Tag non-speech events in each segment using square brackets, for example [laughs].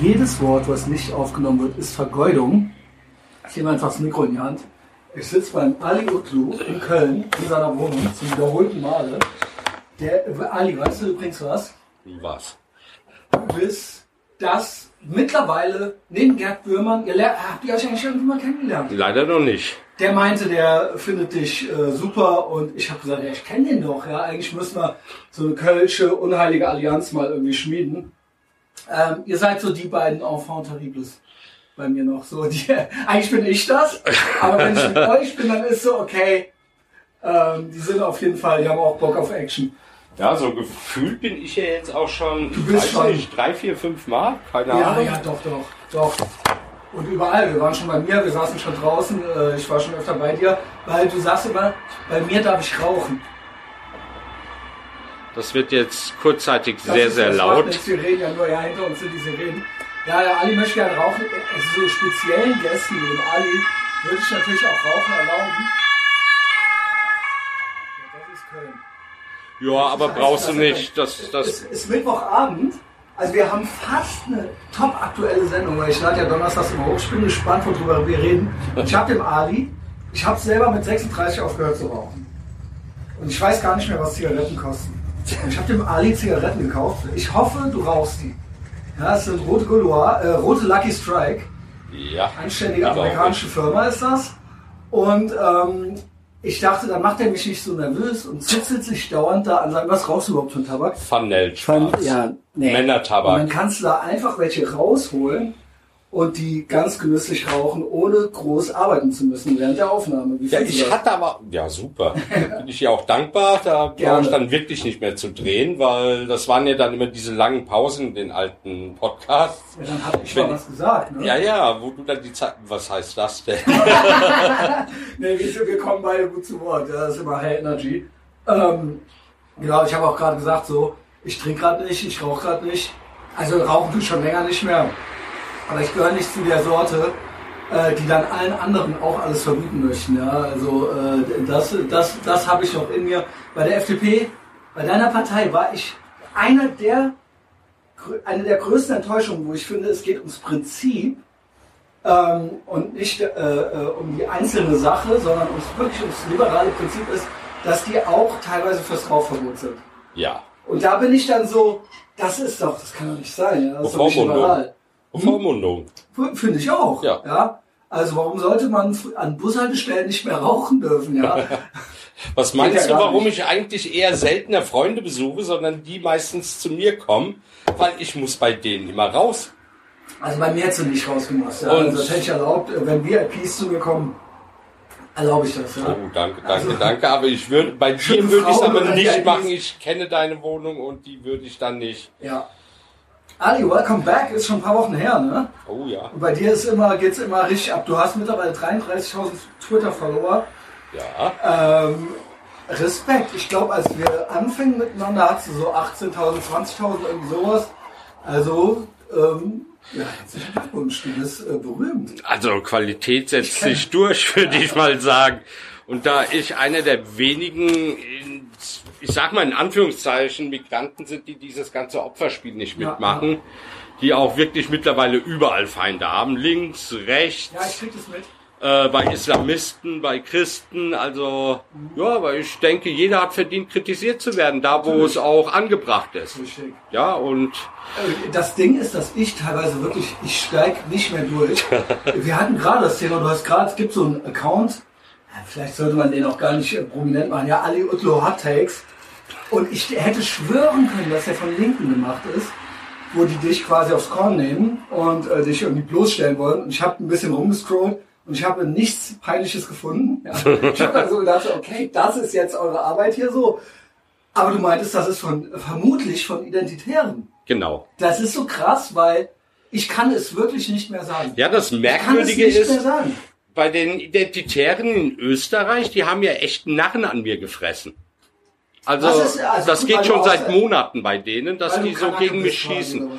jedes Wort, was nicht aufgenommen wird, ist Vergeudung. Ich nehme einfach das Mikro in die Hand. Ich sitze beim Ali Utlu in Köln in seiner Wohnung zum wiederholten Male. Der Ali, weißt du übrigens was? Was? Du bist das mittlerweile neben Gerd Bührmann, ihr lernt, habt ihr euch eigentlich irgendwie mal kennengelernt? Leider noch nicht. Der meinte, der findet dich äh, super und ich habe gesagt, ja, ich kenne den doch, ja, eigentlich müssen wir so eine kölsche unheilige Allianz mal irgendwie schmieden. Ähm, ihr seid so die beiden Enfants terribles bei mir noch so. Die, [laughs] eigentlich bin ich das, aber wenn ich mit [laughs] euch bin, dann ist so, okay, ähm, die sind auf jeden Fall, die haben auch Bock auf Action. Ja, so gefühlt bin ich ja jetzt auch schon, Du bist weiß schon- nicht, drei, vier, fünf Mal, keine Ja, Ahnung. ja, doch, doch, doch. Und überall, wir waren schon bei mir, wir saßen schon draußen, äh, ich war schon öfter bei dir, weil du sagst immer, bei mir darf ich rauchen. Das wird jetzt kurzzeitig Das sehr, ist- sehr laut. nichts, Wir reden ja nur, ja, hinter uns sind diese Reden. Ja, der Ali möchte gerne rauchen. Also so speziellen Gästen wie dem Ali würde ich natürlich auch Rauchen erlauben. Ja, das ist Köln. Ja, aber Das brauchst du heißt, nicht. Das, Es das, ist Mittwochabend. Also wir haben fast eine top aktuelle Sendung, weil ich lade ja donnerstags immer hoch. Ich bin gespannt, worüber wir reden. Ich habe dem Ali, ich habe selber mit 36 aufgehört zu rauchen. Und ich weiß gar nicht mehr, was Zigaretten kosten. Und ich habe dem Ali Zigaretten gekauft. Ich hoffe, du rauchst die. Ja, das sind rote Gaulois, äh, rote Lucky Strike. ja. Anständige amerikanische Firma ist das. Und ähm, ich dachte, dann macht er mich nicht so nervös und zitzelt sich dauernd da an seinem, was rauchst du überhaupt für einen Tabak? Fanel schwarz. ja, nee. Und Männertabak. dann kannst du da einfach welche rausholen und die ganz genüsslich rauchen, ohne groß arbeiten zu müssen während der Aufnahme. Ja, du ich das? hatte aber, ja super, [laughs] bin ich ja auch dankbar, da brauche ich dann wirklich nicht mehr zu drehen, weil das waren ja dann immer diese langen Pausen in den alten Podcasts. Ja, dann habe ich Wenn- mal was gesagt. Ne? Ja, ja, wo du dann die Zeit, was heißt das denn? [laughs] Nee, wir, wir kommen beide gut zu Wort. Ja, das ist immer High Energy. Ähm, genau, ich habe auch gerade gesagt, so, ich trinke gerade nicht, ich rauche gerade nicht. Also rauchen tue ich schon länger nicht mehr. Aber ich gehöre nicht zu der Sorte, äh, die dann allen anderen auch alles verbieten möchten. Ja, also äh, das, das, das habe ich noch in mir. Bei der FDP, bei deiner Partei war ich einer der, eine der größten Enttäuschungen, wo ich finde, es geht ums Prinzip ähm, und nicht äh, äh, um die einzelne Sache, sondern ums wirklich ums liberale Prinzip ist, dass die auch teilweise fürs Rauchverbot sind. Ja. Und da bin ich dann so, das ist doch, das kann doch nicht sein. Ja? Das ist doch nicht liberal. Bevormundung. F- Finde ich auch. Ja. Also warum sollte man an Bushaltestellen nicht mehr rauchen dürfen? Ja. [laughs] Was meinst ja du, warum nicht. ich eigentlich eher seltener Freunde besuche, sondern die meistens zu mir kommen? Weil ich muss bei denen immer raus. Also bei mir hättest du nicht rausgemacht. Ja. Und- Also das hätte ich erlaubt, wenn VIPs zu mir kommen, erlaube ich das. Ja. Oh, danke, danke, Also- danke. Aber ich würde, bei [laughs] dir würde ich es aber nicht machen. Ich kenne deine Wohnung und die würde ich dann nicht. ja. Ali, welcome back, ist schon ein paar Wochen her, ne? Oh ja. Und bei dir ist immer, geht's immer richtig ab. Du hast mittlerweile 33.000 Twitter-Follower. Ja. Ähm, Respekt. Ich glaube, als wir anfingen miteinander, hattest du so 18.000, 20.000, irgendwie sowas. Also, ähm, ja, herzlichen Glückwunsch. Du bist äh, berühmt. Also Qualität setzt sich durch, [laughs] würde ich mal sagen. Und da ich einer der wenigen, in- ich sag mal in Anführungszeichen, Migranten sind, die dieses ganze Opferspiel nicht Ja, mitmachen, die auch wirklich mittlerweile überall Feinde haben, links, rechts, Ja, ich krieg das mit. äh, bei Islamisten, bei Christen, also ja, aber ich denke, jeder hat verdient, kritisiert zu werden, da wo Natürlich. es auch angebracht ist. Richtig. Ja, und Äh, Das Ding ist, dass ich teilweise wirklich, ich steig nicht mehr durch. [laughs] Wir hatten gerade das Thema, du hast gerade, es gibt so einen Account, ja, vielleicht sollte man den auch gar nicht äh, prominent machen, ja, Ali Utlo Hot Takes. Und ich hätte schwören können, dass er von Linken gemacht ist, wo die dich quasi aufs Korn nehmen und äh, dich irgendwie bloßstellen wollen. Und ich habe ein bisschen rumgescrollt und ich habe nichts Peinliches gefunden. Ja. [laughs] Ich habe dann so gedacht, okay, das ist jetzt eure Arbeit hier so. Aber du meintest, das ist von vermutlich von Identitären. genau. Das ist so krass, weil ich kann es wirklich nicht mehr sagen. Ja, das Merkwürdige nicht ist, bei den Identitären in Österreich, die haben ja echt einen Narren an mir gefressen. Also, Was ist- also das geht schon seit Monaten bei denen, dass die so gegen mich schießen.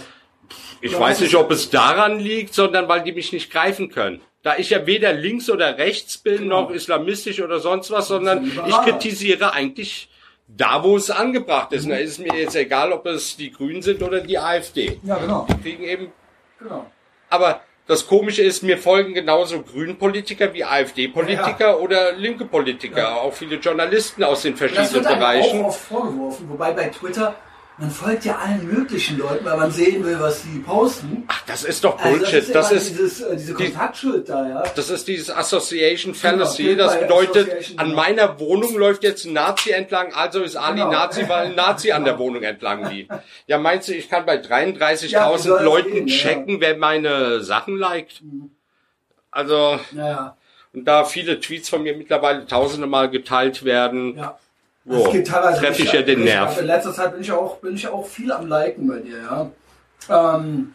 Ich Oder weiß nicht, ob es daran liegt, sondern weil die mich nicht greifen können. Da ich ja weder links oder rechts bin, Genau. noch islamistisch oder sonst was, sondern ich kritisiere eigentlich da, wo es angebracht ist. Und da ist es mir jetzt egal, ob es die Grünen sind oder die AfD. Ja, genau. Die kriegen eben Genau. Aber das Komische ist, mir folgen genauso Grünen-Politiker wie AfD-Politiker oder linke Politiker, auch viele Journalisten aus den Das verschiedenen wird einem Bereichen. auch oft vorgeworfen, wobei bei Twitter, man folgt ja allen möglichen Leuten, weil man sehen will, was die posten. Ach, das ist doch Also Bullshit. Das immer ist, dieses, äh, diese die- Kontaktschuld da, ja. das ist dieses Association Fallacy. gilt Das bedeutet, an genau. meiner Wohnung läuft jetzt ein Nazi entlang, also ist Ali Genau. Nazi, weil ein Nazi an der Wohnung entlang lief. Ja, meinst du, ich kann bei Ja, wie 33.000 soll das Leuten gehen, ja. checken, wer meine Sachen liked? Also, Naja, und da viele Tweets von mir mittlerweile tausende Mal geteilt werden, ja. Jo, Das geht teilweise treff ich ja den Nerv. In letzter Zeit bin ich auch, bin ich auch viel am Liken bei dir, ja. Ähm,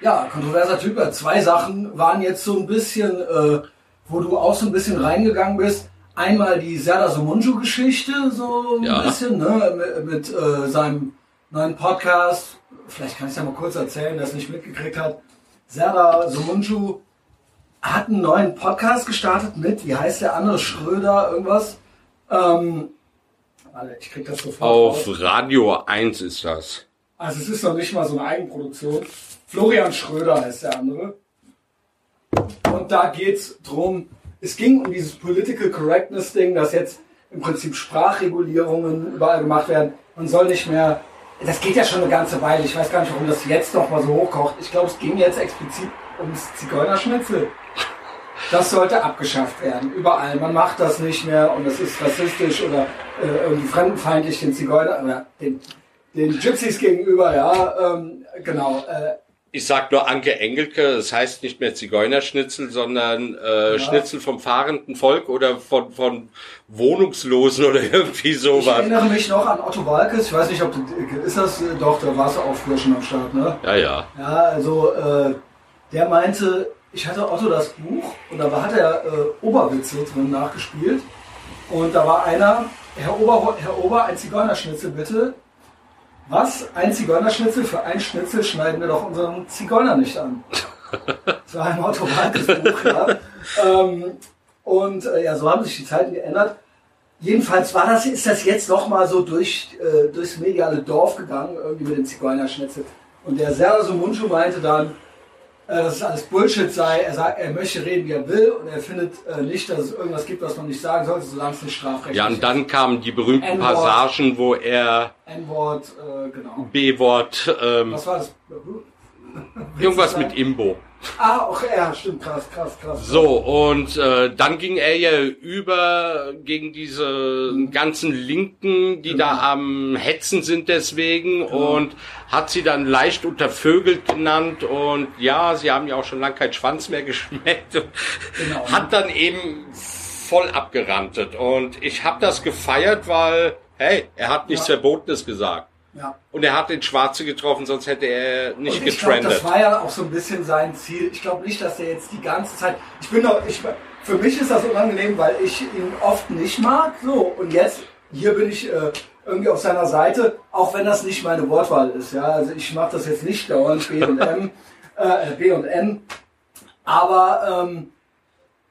ja, kontroverser Typ. Zwei Sachen waren jetzt so ein bisschen, äh, wo du auch so ein bisschen reingegangen bist. Einmal die Serdar Somunju-Geschichte, so ein Ja. bisschen, ne, mit, mit äh, seinem neuen Podcast. Vielleicht kann ich es ja mal kurz erzählen, der es nicht mitgekriegt hat. Serdar Somunju hat einen neuen Podcast gestartet mit, wie heißt der andere, Schröder, irgendwas. Ähm, warte, ich krieg das sofort auf raus. Radio 1 ist das. Also es ist noch nicht mal so eine Eigenproduktion. Florian Schröder heißt der andere. Und da geht's drum, es ging um dieses Political Correctness Ding, dass jetzt im Prinzip Sprachregulierungen überall gemacht werden. Man soll nicht mehr, das geht ja schon eine ganze Weile, ich weiß gar nicht, warum das jetzt noch mal so hochkocht. Ich glaube, es ging jetzt explizit ums Zigeunerschnitzel. Das sollte abgeschafft werden, überall. Man macht das nicht mehr und es ist rassistisch oder äh, irgendwie fremdenfeindlich den Zigeuner oder den, den Gypsies gegenüber, ja, ähm, genau. Äh, Ich sag nur Anke Engelke, es heißt nicht mehr Zigeunerschnitzel, sondern äh, Schnitzel vom fahrenden Volk oder von, von Wohnungslosen oder [laughs] irgendwie ich sowas. erinnere mich noch an Otto Walkes, ich weiß nicht, ob du, ist das, äh, doch, da warst du auch früher schon am Start, ne? Ja, ja. Ja, also äh, der meinte, ich hatte Otto das Buch und da hat er äh, Oberwitze drin nachgespielt. Und da war einer, Herr Ober, Herr Ober, ein Zigeunerschnitzel bitte. Was? Ein Zigeunerschnitzel? Für ein Schnitzel schneiden wir doch unseren Zigeuner nicht an. [laughs] Das war ein Otto Walkes Buch, ja. Ähm, und äh, ja, so haben sich die Zeiten geändert. Jedenfalls war das, ist das jetzt noch mal so durch, äh, durchs mediale Dorf gegangen, irgendwie mit dem Zigeunerschnitzel. Und der Serso Munchu meinte dann, dass es alles Bullshit sei. Er sagt, er möchte reden, wie er will, und er findet äh, nicht, dass es irgendwas gibt, was man nicht sagen sollte, solange es nicht strafrechtlich Ja, und dann kamen die berühmten. Passagen, wo er ist. N-Wort, äh, genau. B-Wort, ähm, Was war das? irgendwas mit Imbo. Ah, auch ja, stimmt, krass, krass, krass. So, und äh, dann ging er ja über gegen diese ganzen Linken, die da am Hetzen sind deswegen und hat sie dann leicht untervögelt genannt und ja, sie haben ja auch schon lange keinen Schwanz mehr [laughs] geschmeckt und Genau. hat dann eben voll abgerantet und ich habe das gefeiert, weil, hey, er hat nichts Ja. Verbotenes gesagt. Ja. Und er hat den Schwarze getroffen, sonst hätte er nicht Und ich glaube, getrendet. das war ja auch so ein bisschen sein Ziel. Ich glaube nicht, dass er jetzt die ganze Zeit. Ich bin doch, ich, für mich ist das unangenehm, weil ich ihn oft nicht mag. So und jetzt hier bin ich äh, irgendwie auf seiner Seite, auch wenn das nicht meine Wortwahl ist. Ja, also ich mache das jetzt nicht dauernd B und M, [laughs] äh, B und N. Aber ähm,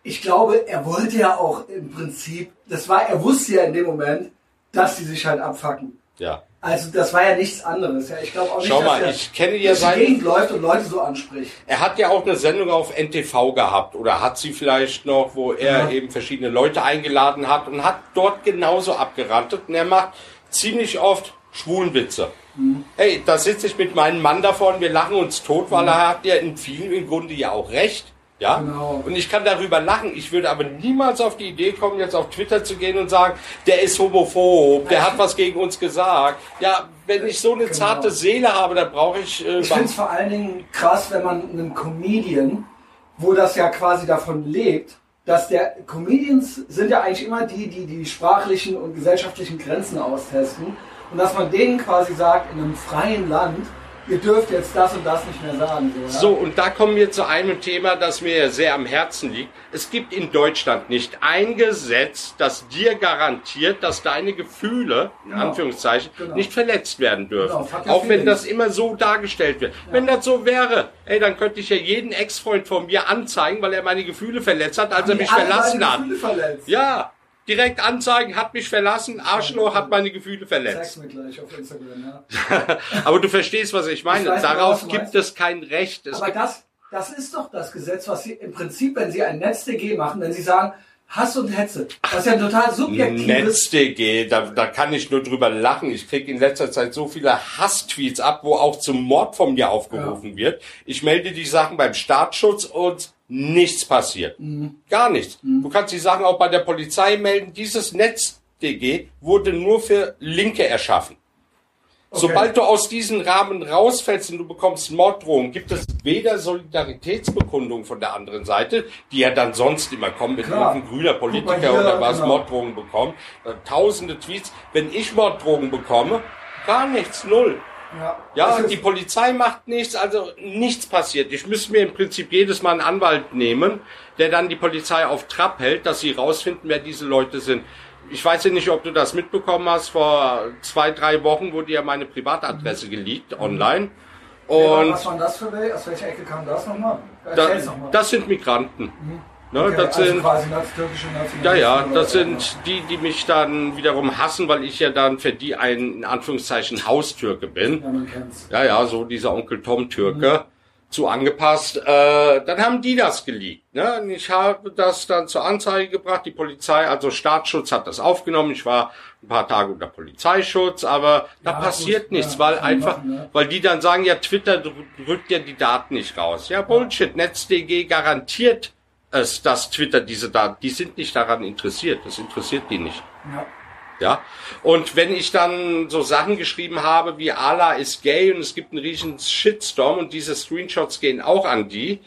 ich glaube, er wollte ja auch im Prinzip, das war, er wusste ja in dem Moment, dass die sich halt abfacken. ja. Also das war ja nichts anderes. Ja, ich glaube auch nicht, Schau dass mal, er ich kenne ja seinen- Gegend läuft und Leute so anspricht. Er hat ja auch eine Sendung auf NTV gehabt oder hat sie vielleicht noch, wo er Ja. eben verschiedene Leute eingeladen hat und hat dort genauso abgerantet und er macht ziemlich oft Schwulenwitze. Mhm. Hey, da sitze ich mit meinem Mann davor und wir lachen uns tot, weil er hat ja in vielen im Grunde ja auch recht. Ja? Genau. Und ich kann darüber lachen. Ich würde aber niemals auf die Idee kommen, jetzt auf Twitter zu gehen und sagen, der ist homophob, der hat was gegen uns gesagt. Ja, wenn ich so eine zarte Seele habe, dann brauche ich, äh, Ich finde es vor allen Dingen krass, wenn man einen Comedian, wo das ja quasi davon lebt, dass der Comedians sind ja eigentlich immer die, die die sprachlichen und gesellschaftlichen Grenzen austesten und dass man denen quasi sagt, in einem freien Land, ihr dürft jetzt das und das nicht mehr sagen. So, ja? So, und da kommen wir zu einem Thema, das mir sehr am Herzen liegt. Es gibt in Deutschland nicht ein Gesetz, das dir garantiert, dass deine Gefühle, in Genau. Anführungszeichen, Genau. nicht verletzt werden dürfen. Genau, Auch wenn das immer so dargestellt wird. Wenn das so wäre, ey, dann könnte ich ja jeden Ex-Freund von mir anzeigen, weil er meine Gefühle verletzt hat, als er Die mich verlassen hat. Gefühle verletzt. Ja, direkt anzeigen, hat mich verlassen, Arschloch hat meine Gefühle Zeig's verletzt. mir gleich auf Instagram, ja. [laughs] Aber du verstehst, was ich meine. Ich weiß genau, Darauf gibt meinst. es kein Recht. Es Aber das, das ist doch das Gesetz, was Sie im Prinzip, wenn Sie ein NetzDG machen, wenn Sie sagen, Hass und Hetze, was ja ein total subjektives... NetzDG, da, da kann ich nur drüber lachen. Ich krieg in letzter Zeit so viele Hasstweets ab, wo auch zum Mord von mir aufgerufen wird. Ich melde die Sachen beim Staatsschutz und nichts passiert. Mhm. Gar nichts. Du kannst die Sachen auch bei der Polizei melden. Dieses NetzDG wurde nur für Linke erschaffen. Sobald du aus diesem Rahmen rausfällst und du bekommst Morddrohungen, gibt es weder Solidaritätsbekundung von der anderen Seite, die ja dann sonst immer kommen, wenn irgendein grüner Politiker hier, oder was genau. Morddrohungen bekommt. Äh, Tausende Tweets. Wenn ich Morddrohungen bekomme, gar nichts, null. Ja, Ja, die Polizei macht nichts, also nichts passiert. Ich müsste mir im Prinzip jedes Mal einen Anwalt nehmen, der dann die Polizei auf Trab hält, dass sie rausfinden, wer diese Leute sind. Ich weiß ja nicht, ob du das mitbekommen hast. Vor zwei, drei Wochen wurde ja meine Privatadresse geleakt online. Und was waren das für welche? Aus welcher Ecke kam das nochmal? da, nochmal. das sind Migranten. Ne, Okay, das also sind quasi türkische ja, ja, das sind die, die mich dann wiederum hassen, weil ich ja dann für die ein, in Anführungszeichen, Haustürke bin. Ja, man kennt's. Ja, ja, so dieser Onkel Tom Türke. Zu angepasst. Äh, dann haben die das geleakt. Ne? Und ich habe das dann zur Anzeige gebracht. Die Polizei, also Staatsschutz hat das aufgenommen. Ich war ein paar Tage unter Polizeischutz, aber da Ja, passiert gut, nichts, ja, weil einfach, machen, ja. weil die dann sagen, ja, Twitter drü- drückt ja die Daten nicht raus. Ja, Bullshit. NetzDG garantiert es, dass Twitter diese Daten, die sind nicht daran interessiert. Das interessiert die nicht. Ja. Ja. Und wenn ich dann so Sachen geschrieben habe wie Allah ist gay und es gibt einen riesen Shitstorm und diese Screenshots gehen auch an die.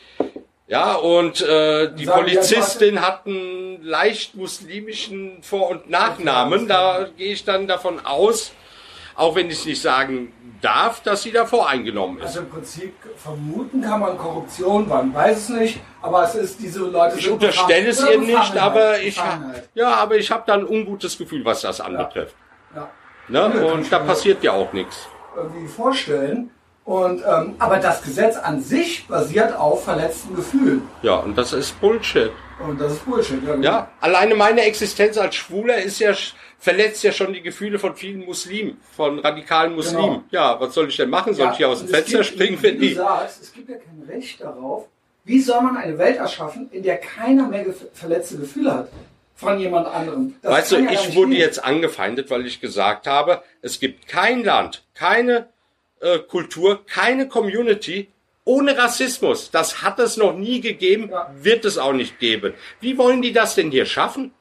Ja, und äh, die Sagen Polizistin hat einen leicht muslimischen Vor- und Nachnamen. Da gehe ich dann davon aus, auch wenn ich es nicht sagen darf, dass sie da voreingenommen ist. Also im Prinzip vermuten kann man Korruption, man weiß es nicht, aber es ist diese Leute. Ich unterstelle es ihr nicht, aber ich, ja, aber ich habe da ein ungutes Gefühl, was das anbetrifft. Ja. Ne? Ja, ich Und da passiert ja auch nichts. irgendwie vorstellen. Und, ähm, aber das Gesetz an sich basiert auf verletzten Gefühlen. Ja, und das ist Bullshit. Und das ist Bullshit. Ja, Ja, alleine meine Existenz als Schwuler ist ja verletzt ja schon die Gefühle von vielen Muslimen, von radikalen Muslimen. Genau. Ja, was soll ich denn machen? Soll Ja, ich hier aus dem Fenster gibt, springen, wie wenn du die? sagst, es gibt ja kein Recht darauf. Wie soll man eine Welt erschaffen, in der keiner mehr verletzte Gefühle hat? Von jemand anderem. Das Weißt du, ja ich wurde gehen. jetzt angefeindet, weil ich gesagt habe, es gibt kein Land, keine äh, Kultur, keine Community ohne Rassismus. Das hat es noch nie gegeben, Ja. wird es auch nicht geben. Wie wollen die das denn hier schaffen?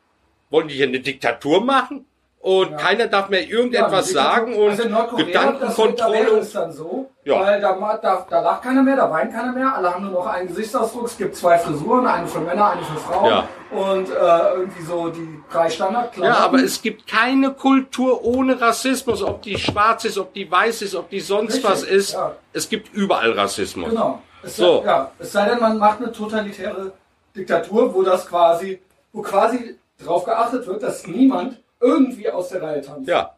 Wollen die hier eine Diktatur machen? Und keiner darf mehr irgendetwas Ja, sagen und also Nordkorea, Gedankenkontrolle Das, es dann so, Ja. weil da, da, da lacht keiner mehr, da weint keiner mehr, alle haben nur noch einen Gesichtsausdruck, es gibt zwei Frisuren, eine für Männer, eine für Frauen Ja. und äh, irgendwie so die drei Standardklamotten. Ja, aber es gibt keine Kultur ohne Rassismus, ob die schwarz ist, ob die weiß ist, ob die sonst Richtig, was ist. ja. Es gibt überall Rassismus. Genau. Es, So. ja, es sei denn, man macht eine totalitäre Diktatur, wo das quasi, wo quasi darauf geachtet wird, dass niemand irgendwie aus der Reihe tanzt. Ja.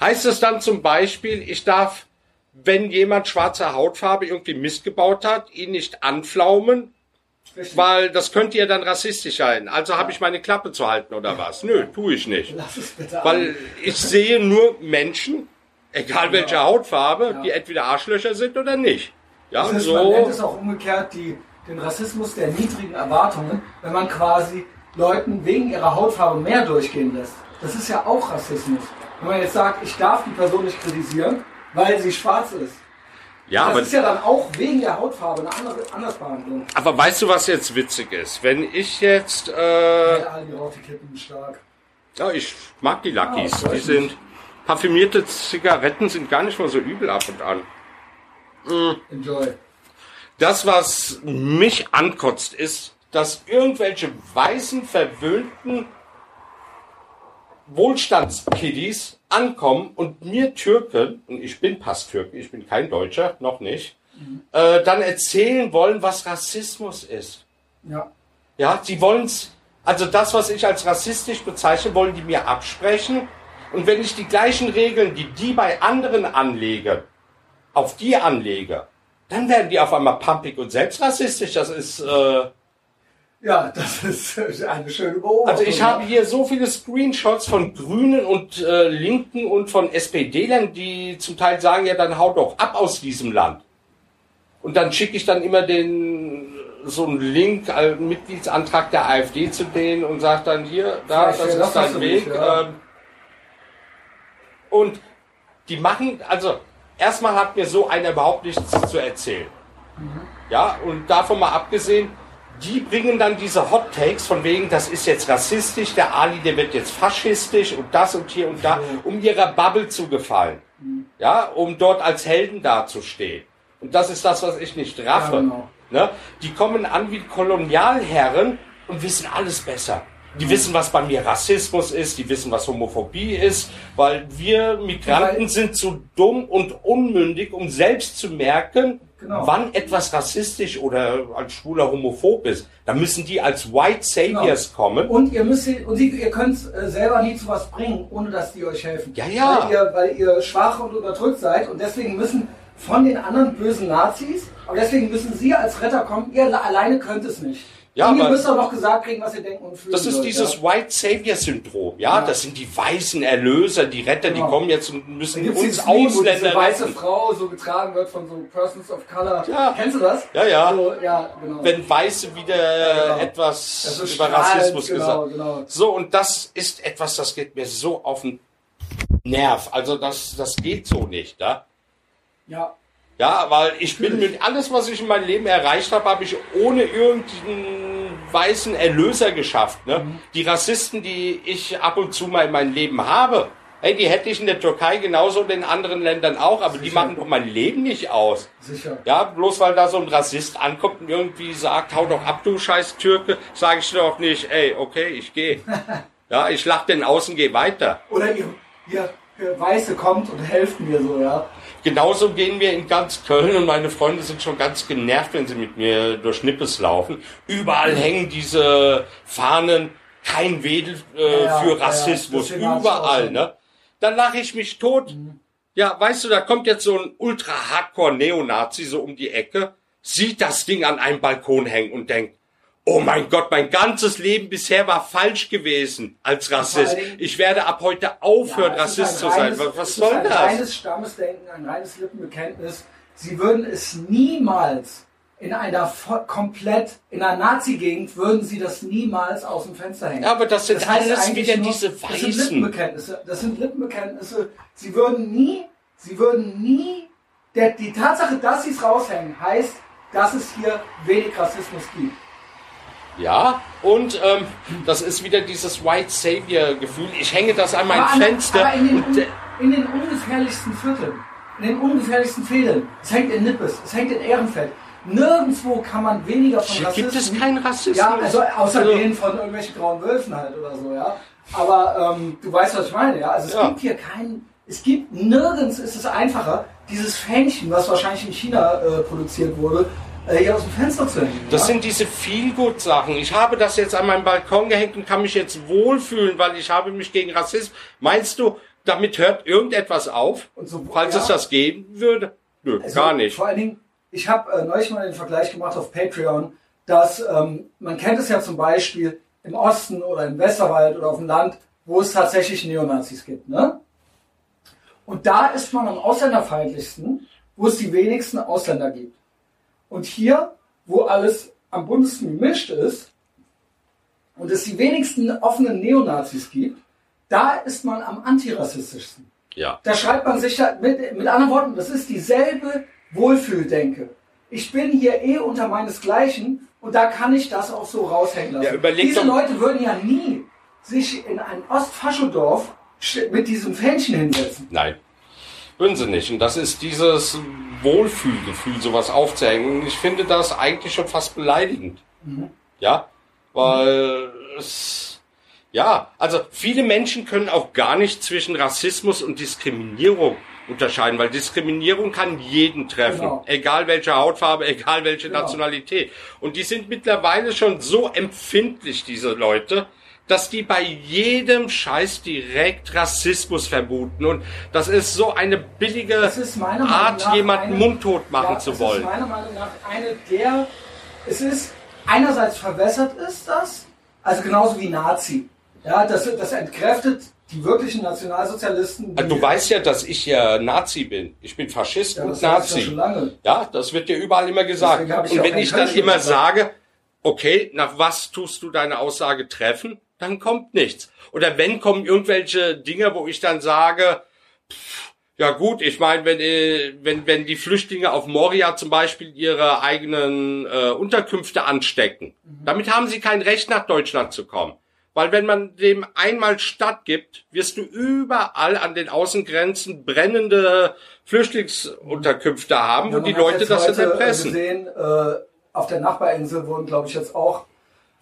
Heißt es dann zum Beispiel, ich darf, wenn jemand schwarze Hautfarbe irgendwie Mist gebaut hat, ihn nicht anflaumen, Richtig. weil das könnte ja dann rassistisch sein. Also habe ich meine Klappe zu halten oder was? Nö, tue ich nicht. Lass es bitte Weil an. ich sehe nur Menschen, egal welche Hautfarbe, die entweder Arschlöcher sind oder nicht. Ja, Das und heißt, man nennt es so. auch umgekehrt die, den Rassismus der niedrigen Erwartungen, wenn man quasi Leuten wegen ihrer Hautfarbe mehr durchgehen lässt. Das ist ja auch Rassismus. Wenn man jetzt sagt, ich darf die Person nicht kritisieren, weil sie schwarz ist. Ja, Das aber ist ja dann auch wegen der Hautfarbe eine andere Andersbehandlung. Aber weißt du, was jetzt witzig ist? Wenn ich jetzt, äh, All die Rauchkippen stark. ja, ich mag die Luckys. Ah, die sind, parfümierte Zigaretten sind gar nicht mal so übel ab und an. Enjoy. Das, was mich ankotzt, ist, dass irgendwelche weißen, verwöhnten Wohlstandskiddies ankommen und mir Türken, und ich bin Passtürke, ich bin kein Deutscher, noch nicht, äh, dann erzählen wollen, was Rassismus ist. Ja. Ja, sie wollen's, also das, was ich als rassistisch bezeichne, wollen die mir absprechen. Und wenn ich die gleichen Regeln, die die bei anderen anlegen, auf die anlege, dann werden die auf einmal pumpig und selbst rassistisch. Das ist, äh, Ja, das ist eine schöne Beobachtung. Also ich habe hier so viele Screenshots von Grünen und äh, Linken und von SPD-Lern, die zum Teil sagen, ja, dann haut doch ab aus diesem Land. Und dann schicke ich dann immer den so einen Link, einen Mitgliedsantrag der AfD zu denen und sage dann hier, da, Vielleicht das ist dein Weg. mich, ja. ähm, und die machen, also erstmal hat mir so einer überhaupt nichts zu erzählen. Ja, und davon mal abgesehen, die bringen dann diese Hot Takes von wegen, das ist jetzt rassistisch, der Ali, der wird jetzt faschistisch und das und hier und da, um ihrer Bubble zu gefallen. Ja, um dort als Helden dazustehen. Und das ist das, was ich nicht raffe. Ja, genau. ne? Die kommen an wie Kolonialherren und wissen alles besser. Die wissen, was bei mir Rassismus ist, die wissen, was Homophobie ist, weil wir Migranten sind zu dumm und unmündig, um selbst zu merken, Genau. wann etwas rassistisch oder als schwuler homophob ist. Da müssen die als White Saviors kommen. Und ihr müsst und sie, ihr könnt äh, selber nie zu was bringen, ohne dass die euch helfen. Ja, ja. Weil ihr, weil ihr schwach und unterdrückt seid und deswegen müssen von den anderen bösen Nazis, aber deswegen müssen sie als Retter kommen. Ihr alleine könnt es nicht. Ja, und ihr müsst auch noch gesagt kriegen, was ihr denken und fühlen Das ist sollt, dieses ja. White Savior Syndrom. Ja, Ja. das sind die weißen Erlöser, die Retter, die Genau. kommen jetzt und Da müssen uns dieses Meme, Ausländer diese weiße. Frau so getragen wird von so Persons of Color. Ja. Kennst du das? Ja, ja. So, ja, genau. Wenn Weiße wieder genau. etwas über strahlend, Rassismus genau, gesagt. genau. So, und das ist etwas, das geht mir so auf den Nerv. Also das, das geht so nicht. Ja? ja. Ja, weil ich bin mit alles, was ich in meinem Leben erreicht habe, habe ich ohne irgendeinen weißen Erlöser geschafft. Ne? Mhm. Die Rassisten, die ich ab und zu mal in meinem Leben habe, hey, die hätte ich in der Türkei genauso in den anderen Ländern auch, aber die Sicher. machen doch mein Leben nicht aus. Sicher. Ja, bloß weil da so ein Rassist ankommt und irgendwie sagt, hau doch ab, du scheiß Türke, sage ich doch nicht, ey, okay, ich gehe. [laughs] Ja, ich lach den aus und gehe weiter. Oder ihr, ihr, ihr Weiße kommt und helft mir so, ja. Genauso gehen wir in ganz Köln und meine Freunde sind schon ganz genervt, wenn sie mit mir durch Nippes laufen. Überall hängen diese Fahnen, kein Wedel äh, Ja, ja, für ja, ja. Rassismus, auch überall. Ne? Dann lache ich mich tot. Ja, weißt du, da kommt jetzt so ein ultra-hardcore-Neonazi so um die Ecke, sieht das Ding an einem Balkon hängen und denkt, oh mein Gott, mein ganzes Leben bisher war falsch gewesen als Rassist. Ich werde ab heute aufhören, Ja, Rassist zu ein sein. reines- Was, soll ist ein das? reines Stammesdenken, ein reines Lippenbekenntnis. Sie würden es niemals in einer komplett, in einer Nazi-Gegend würden sie das niemals aus dem Fenster hängen. Ja, aber das sind alles eigentlich wieder diese Das sind Weißen. Lippenbekenntnisse. Das sind Lippenbekenntnisse. Sie würden nie, sie würden nie, der, die Tatsache, dass sie es raushängen, heißt, dass es hier wenig Rassismus gibt. Ja, und ähm, das ist wieder dieses White Savior Gefühl. Ich hänge das an mein Aber an- Fenster aber in den, äh, in den ungefährlichsten Vierteln, in den ungefährlichsten Fädeln. Es hängt in Nippes, es hängt in Ehrenfeld. Nirgendwo kann man weniger von hier gibt es keinen Rassismus. Ja, also außer Also, denen von irgendwelchen grauen Wölfen halt oder so, ja. Aber ähm, du weißt, was ich meine, ja. Also es Ja. gibt hier keinen, es gibt nirgends ist es einfacher, dieses Fähnchen, was wahrscheinlich in China äh, produziert wurde, äh, hier aus dem Fenster zu hängen. Das ja? sind diese Feelgood-Sachen. Ich habe das jetzt an meinem Balkon gehängt und kann mich jetzt wohlfühlen, weil ich habe mich gegen Rassismus. Meinst du, damit hört irgendetwas auf? Und so- falls ja. es das geben würde? Nö, Also, gar nicht. Vor allen Dingen, ich habe äh, neulich mal den Vergleich gemacht auf Patreon, dass ähm, man kennt es ja zum Beispiel im Osten oder im Westerwald oder auf dem Land, wo es tatsächlich Neonazis gibt. Ne? Und da ist man am ausländerfeindlichsten, wo es die wenigsten Ausländer gibt. Und hier, wo alles am buntesten gemischt ist und es die wenigsten offenen Neonazis gibt, da ist man am antirassistischsten. Ja. Da schreibt man sich ja mit, mit anderen Worten, das ist dieselbe Wohlfühldenke. Ich bin hier eh unter meinesgleichen und da kann ich das auch so raushängen lassen. Ja, überleg Diese Leute würden ja nie sich in ein Ostfaschodorf sch- mit diesem Fähnchen hinsetzen. Nein. Würden sie nicht. Und das ist dieses Wohlfühlgefühl, sowas aufzuhängen. Und ich finde das eigentlich schon fast beleidigend. Ja, weil es, ja, also viele Menschen können auch gar nicht zwischen Rassismus und Diskriminierung unterscheiden, weil Diskriminierung kann jeden treffen, Genau. egal welche Hautfarbe, egal welche Genau. Nationalität. Und die sind mittlerweile schon so empfindlich, diese Leute, dass die bei jedem Scheiß direkt Rassismus vermuten. Und das ist so eine billige Das Art, jemanden eine- mundtot machen Ja, zu wollen. ist meiner Meinung nach eine der, es ist einerseits verwässert ist das, also genauso wie Nazi. Ja, das, das entkräftet die wirklichen Nationalsozialisten. Also du weißt ja, dass ich ja Nazi bin. Ich bin Faschist Ja, und das Nazi. ja. Ja, das wird dir überall immer gesagt. Und wenn ich dann immer sage, okay, nach was tust du deine Aussage treffen, dann kommt nichts. Oder wenn kommen irgendwelche Dinge, wo ich dann sage, pff, ja gut, ich meine, wenn, äh, wenn, wenn die Flüchtlinge auf Moria zum Beispiel ihre eigenen äh, Unterkünfte anstecken, Mhm. damit haben sie kein Recht nach Deutschland zu kommen. Weil wenn man dem einmal Stadt gibt, wirst du überall an den Außengrenzen brennende Flüchtlingsunterkünfte haben, wo Ja, man die Leute jetzt das äh, erpressen. gesehen, äh, auf der Nachbarinsel wurden, glaube ich, jetzt auch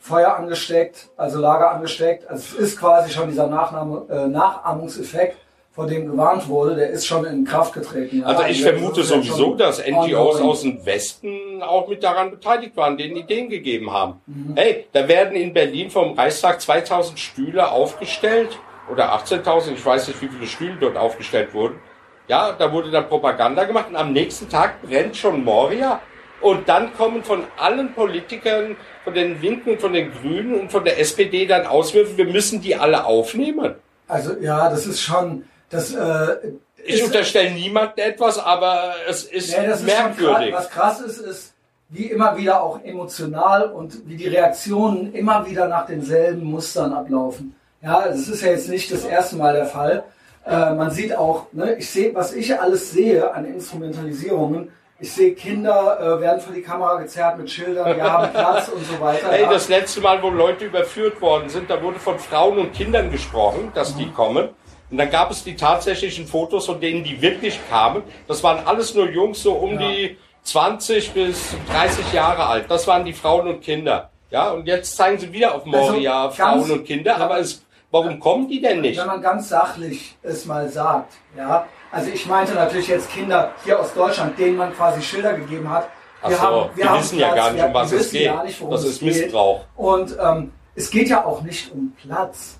Feuer angesteckt, also Lager angesteckt. Also es ist quasi schon dieser Nachnahme, äh, Nachahmungseffekt, vor dem gewarnt wurde, der ist schon in Kraft getreten. Ja, Also ich vermute sowieso, dass NGOs aus dem Westen auch mit daran beteiligt waren, denen Ideen gegeben haben. Mhm. Hey, da werden in Berlin vom Reichstag 2000 Stühle aufgestellt oder 18.000, ich weiß nicht, wie viele Stühle dort aufgestellt wurden. Ja, da wurde dann Propaganda gemacht und am nächsten Tag brennt schon Moria. Und dann kommen von allen Politikern, von den Linken und von den Grünen und von der SPD dann Auswürfe, wir müssen die alle aufnehmen. Also ja, das ist schon, das äh, Ich unterstelle niemandem etwas, aber es ist Nee, das ist krass. merkwürdig. Was krass ist, ist, wie immer wieder auch emotional und wie die Reaktionen immer wieder nach denselben Mustern ablaufen. Ja, das ist ja jetzt nicht das erste Mal der Fall. Äh, man sieht auch, ne, ich sehe, was ich alles sehe an Instrumentalisierungen. Ich sehe Kinder äh, werden vor die Kamera gezerrt mit Schildern, wir haben [laughs] Platz und so weiter. Ey, ja. das letzte Mal, wo Leute überführt worden sind, da wurde von Frauen und Kindern gesprochen, dass die kommen. Und dann gab es die tatsächlichen Fotos von denen, die wirklich kamen. Das waren alles nur Jungs, so um Ja. die 20 bis 30 Jahre alt. Das waren die Frauen und Kinder. Ja, und jetzt zeigen sie wieder auf Moria Also, Frauen und Kinder. Aber es, warum kommen die denn nicht? Wenn man ganz sachlich es mal sagt, ja. Also ich meinte natürlich jetzt Kinder hier aus Deutschland, denen man quasi Schilder gegeben hat. Ach so, die wissen ja gar nicht, um was wir es geht. Gar nicht, Das es ist Missbrauch. Geht. Und ähm, es geht ja auch nicht um Platz.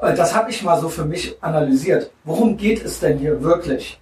Äh, Das habe ich mal so für mich analysiert. Worum geht es denn hier wirklich?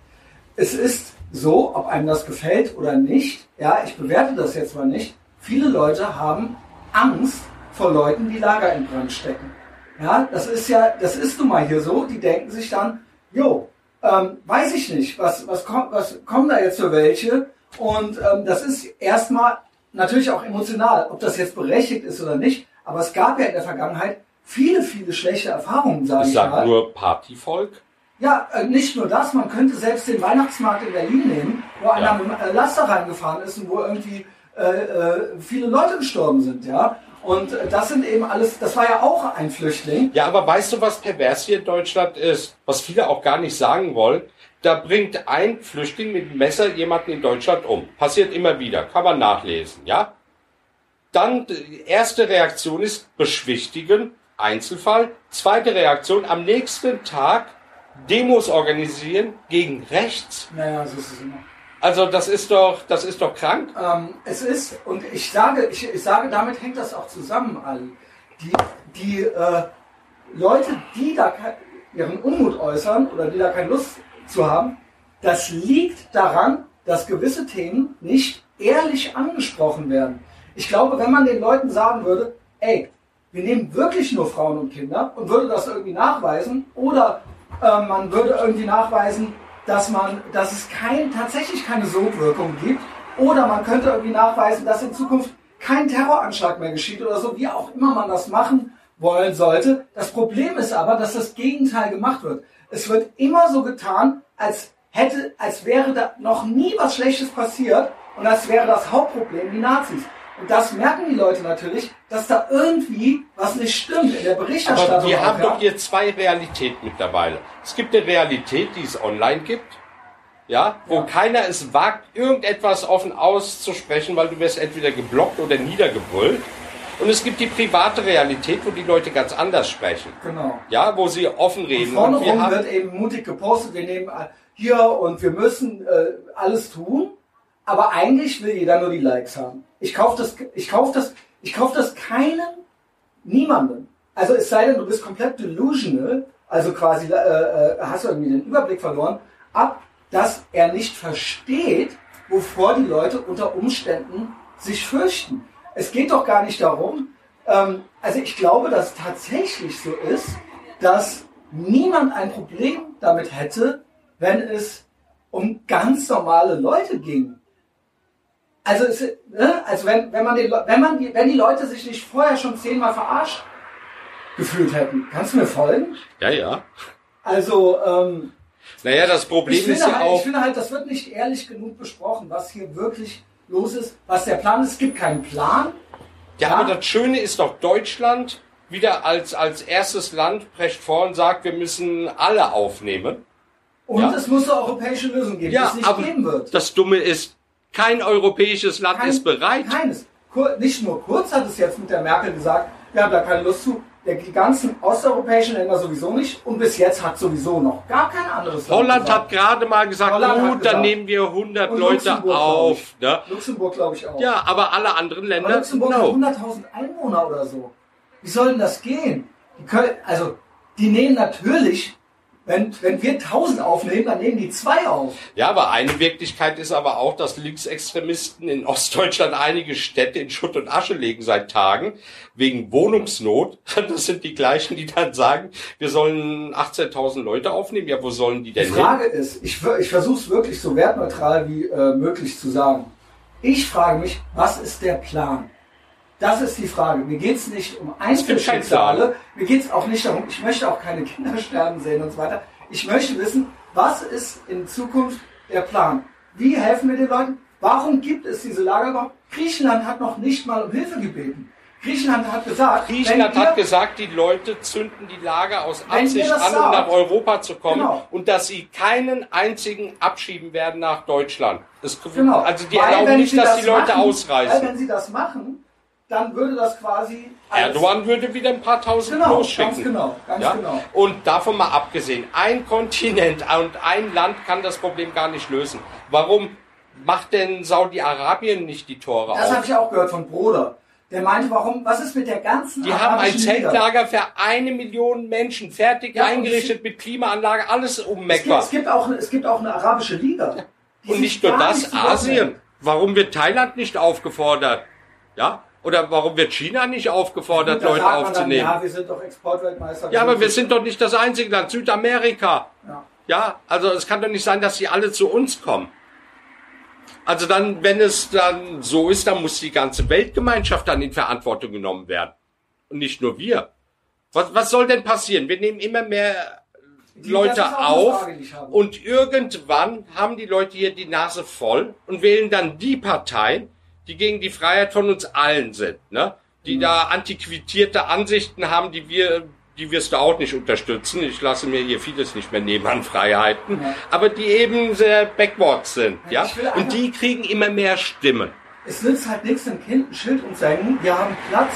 Es ist so, ob einem das gefällt oder nicht, ja, ich bewerte das jetzt mal nicht. Viele Leute haben Angst vor Leuten, die Lager in Brand stecken. Ja, das ist ja, das ist nun mal hier so. Die denken sich dann, jo, ähm, weiß ich nicht, was, was, kommt, was kommen da jetzt für welche? Und ähm, das ist erstmal natürlich auch emotional, ob das jetzt berechtigt ist oder nicht. Aber es gab ja in der Vergangenheit viele, viele schlechte Erfahrungen, sage Ich ich, sag mal. nur Partyvolk. Ja, äh, nicht nur das, man könnte selbst den Weihnachtsmarkt in Berlin nehmen, wo einer Ja. mit dem äh, Laster reingefahren ist und wo irgendwie äh, äh, viele Leute gestorben sind, ja. Und äh, das sind eben alles, das war ja auch ein Flüchtling. Ja, aber weißt du, was pervers hier in Deutschland ist? Was viele auch gar nicht sagen wollen? Da bringt ein Flüchtling mit dem Messer jemanden in Deutschland um. Passiert immer wieder. Kann man nachlesen, ja? Dann, die erste Reaktion ist beschwichtigen, Einzelfall. Zweite Reaktion, am nächsten Tag Demos organisieren gegen rechts. Naja, so ist es immer. Also, das ist doch, das ist doch krank. Ähm, es ist, und ich sage, ich, ich sage, damit hängt das auch zusammen, Ali. Die, die äh, Leute, die da ihren Unmut äußern oder die da keine Lust zu haben, das liegt daran, dass gewisse Themen nicht ehrlich angesprochen werden. Ich glaube, wenn man den Leuten sagen würde, ey, wir nehmen wirklich nur Frauen und Kinder und würde das irgendwie nachweisen oder äh, man würde irgendwie nachweisen, dass man, dass es kein, tatsächlich keine Sogwirkung gibt oder man könnte irgendwie nachweisen, dass in Zukunft kein Terroranschlag mehr geschieht oder so, wie auch immer man das machen wollen sollte. Das Problem ist aber, dass das Gegenteil gemacht wird. Es wird immer so getan, als hätte, als wäre da noch nie was Schlechtes passiert und als wäre das Hauptproblem die Nazis. Und das merken die Leute natürlich, dass da irgendwie was nicht stimmt in der Berichterstattung. Aber wir haben doch hier zwei Realitäten mittlerweile. Es gibt eine Realität, die es online gibt, ja, wo Ja. keiner es wagt, irgendetwas offen auszusprechen, weil du wirst entweder geblockt oder niedergebrüllt. Und es gibt die private Realität, wo die Leute ganz anders sprechen. Genau. Ja, wo sie offen Und reden. vorne Und wir haben, wird eben mutig gepostet, wir nehmen äh, hier und wir müssen äh, alles tun, aber eigentlich will jeder nur die Likes haben. Ich kaufe das, ich kaufe das, ich kaufe das keinem, niemandem. Also es sei denn, du bist komplett delusional, also quasi äh, äh, hast du irgendwie den Überblick verloren, ab, dass er nicht versteht, wovor die Leute unter Umständen sich fürchten. es geht doch gar nicht darum, ähm, also ich glaube, dass tatsächlich so ist, dass niemand ein Problem damit hätte, wenn es um ganz normale Leute ging. Also, es, ne? also wenn, wenn, man den, wenn, man die, wenn die Leute sich nicht vorher schon zehnmal verarscht gefühlt hätten. Kannst du mir folgen? Ja, ja. Also, ähm, naja, das Problem ist ja halt, auch. Ich finde halt, das wird nicht ehrlich genug besprochen, was hier wirklich los ist, was der Plan ist. Es gibt keinen Plan. Ja, Ja. aber das Schöne ist doch Deutschland wieder als, als erstes Land prescht vor und sagt, wir müssen alle aufnehmen. Und Ja. es muss eine europäische Lösung geben, die Ja, es nicht aber geben wird. das Dumme ist, kein europäisches Land Kein- ist bereit. Keines. Nicht nur Kurz hat es jetzt mit der Merkel gesagt, wir haben da keine Lust zu. Der, die ganzen osteuropäischen Länder sowieso nicht. Und bis jetzt hat sowieso noch gar kein anderes Land Holland gesagt. hat gerade mal gesagt, Holland gut, gesagt. dann nehmen wir 100 Und Leute Luxemburg, auf. Ne? Luxemburg glaube ich auch. Ja, aber alle anderen Aber Länder, Luxemburg no. hat 100.000 Einwohner oder so. Wie soll denn das gehen? Die können, also, die nehmen natürlich, wenn, wenn wir 1000 aufnehmen, dann nehmen die zwei auf. Ja, aber eine Wirklichkeit ist aber auch, dass Linksextremisten in [laughs] Ostdeutschland einige Städte in Schutt und Asche legen seit Tagen, wegen Wohnungsnot. [laughs] Das sind die gleichen, die dann sagen, wir sollen 18.000 Leute aufnehmen. Ja, wo sollen die Die denn hin? Frage ist, ich, ich versuche es wirklich so wertneutral wie äh, möglich zu sagen. Ich frage mich, was ist der Plan? Das ist die Frage. Mir geht es nicht um Einzelschicksale. Mir geht es auch nicht darum, ich möchte auch keine Kinder [laughs] sterben sehen und so weiter. Ich möchte wissen, was ist in Zukunft der Plan? Wie helfen wir den Leuten? Warum gibt es diese Lager überhaupt? Griechenland hat noch nicht mal um Hilfe gebeten. Griechenland hat gesagt, Griechenland ihr- hat gesagt, die Leute zünden die Lager aus Absicht das an, um nach Europa zu kommen Genau. und dass sie keinen einzigen abschieben werden nach Deutschland. Es, Genau. Also die Weil erlauben nicht, dass das die Leute machen, Weil ausreisen. wenn sie das machen, dann würde das quasi Erdogan würde wieder ein paar tausend Genau, losschicken. ganz genau, ganz ja? genau. Und davon mal abgesehen, ein Kontinent und ein Land kann das Problem gar nicht lösen. Warum macht denn Saudi-Arabien nicht die Tore Das habe auf? ich auch gehört von Bruder. Der meinte, warum, was ist mit der ganzen Die haben ein? Zeltlager für eine Million Menschen, fertig Ja, eingerichtet mit Klimaanlage, alles um Es gibt, Mekka. es, gibt auch, es gibt auch eine arabische Liga. die Und nicht nur das. Asien. Warum wird Thailand nicht aufgefordert? Ja? Oder warum wird China nicht aufgefordert, Leute man dann, aufzunehmen? ja, wir sind doch Exportweltmeister. Ja, aber wir sind doch nicht das einzige Land. Südamerika. Ja. Ja, also es kann doch nicht sein, dass sie alle zu uns kommen. Also dann, wenn es dann so ist, dann muss die ganze Weltgemeinschaft dann in Verantwortung genommen werden. Und nicht nur wir. Was, was soll denn passieren? Wir nehmen immer mehr Die- Leute auf und irgendwann haben die Leute hier die Nase voll und wählen dann die Parteien, die gegen die Freiheit von uns allen sind, ne? Die da antiquierte Ansichten haben, die wir, die wirst du auch nicht unterstützen. Ich lasse mir hier vieles nicht mehr nehmen an Freiheiten, Ja. aber die eben sehr backward sind, Ja, Und die kriegen immer mehr Stimmen. Es nützt halt nichts, ein Kind ein Schild umzuhängen. Wir haben Platz.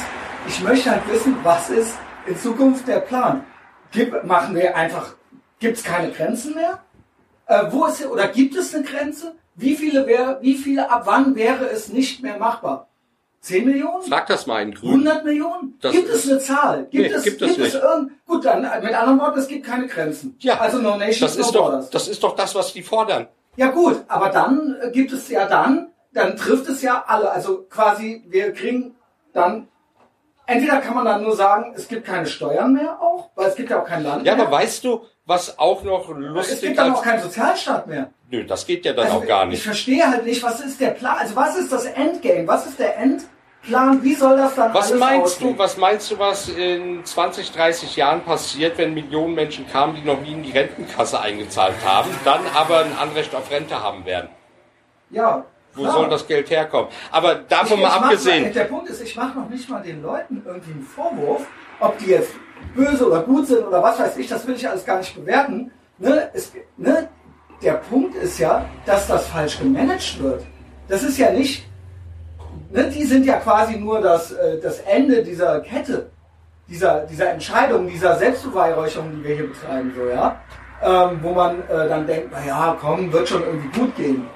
Ich möchte halt wissen, was ist in Zukunft der Plan? Gib, machen wir einfach, gibt es keine Grenzen mehr? Äh, wo ist, oder gibt es eine Grenze? Wie viele wäre, wie viele, ab wann wäre es nicht mehr machbar? 10 Millionen? Frag das mal in Grün. 100 Millionen? Das gibt es eine Zahl? Gibt Nee, es, gibt es nicht. irgend, gut, dann, mit anderen Worten, es gibt keine Grenzen. Ja, Also no nation, das no ist doch, borders. das ist doch das, was die fordern. Ja gut, aber dann äh, gibt es ja dann, dann trifft es ja alle. Also quasi, wir kriegen dann, entweder kann man dann nur sagen, es gibt keine Steuern mehr auch, weil es gibt ja auch kein Land Ja, mehr. aber weißt du, was auch noch es lustig gibt dann auch keinen Sozialstaat mehr. nö, das geht ja dann Also auch gar Ich nicht. verstehe halt nicht, was ist der Plan, also was ist das Endgame, was ist der Endplan, wie soll das dann Was meinst aussehen? du, was meinst du, was in 20, 30 Jahren passiert, wenn Millionen Menschen kamen, die noch nie in die Rentenkasse eingezahlt haben, dann aber ein Anrecht auf Rente haben werden? Ja, Wo klar. soll das Geld herkommen? Aber davon Ich- mal ich abgesehen, der Punkt ist, ich mache noch nicht mal den Leuten irgendwie einen Vorwurf, ob die jetzt böse oder gut sind oder was weiß ich, das will ich alles gar nicht bewerten. Ne? Es, ne? Der Punkt ist ja, dass das falsch gemanagt wird. Das ist ja nicht, ne? die sind ja quasi nur das, äh, das Ende dieser Kette, dieser, dieser Entscheidung, dieser Selbstbeweihräucherung, die wir hier betreiben, so, ja. Ähm, wo man äh, dann denkt, na ja, komm, wird schon irgendwie gut gehen.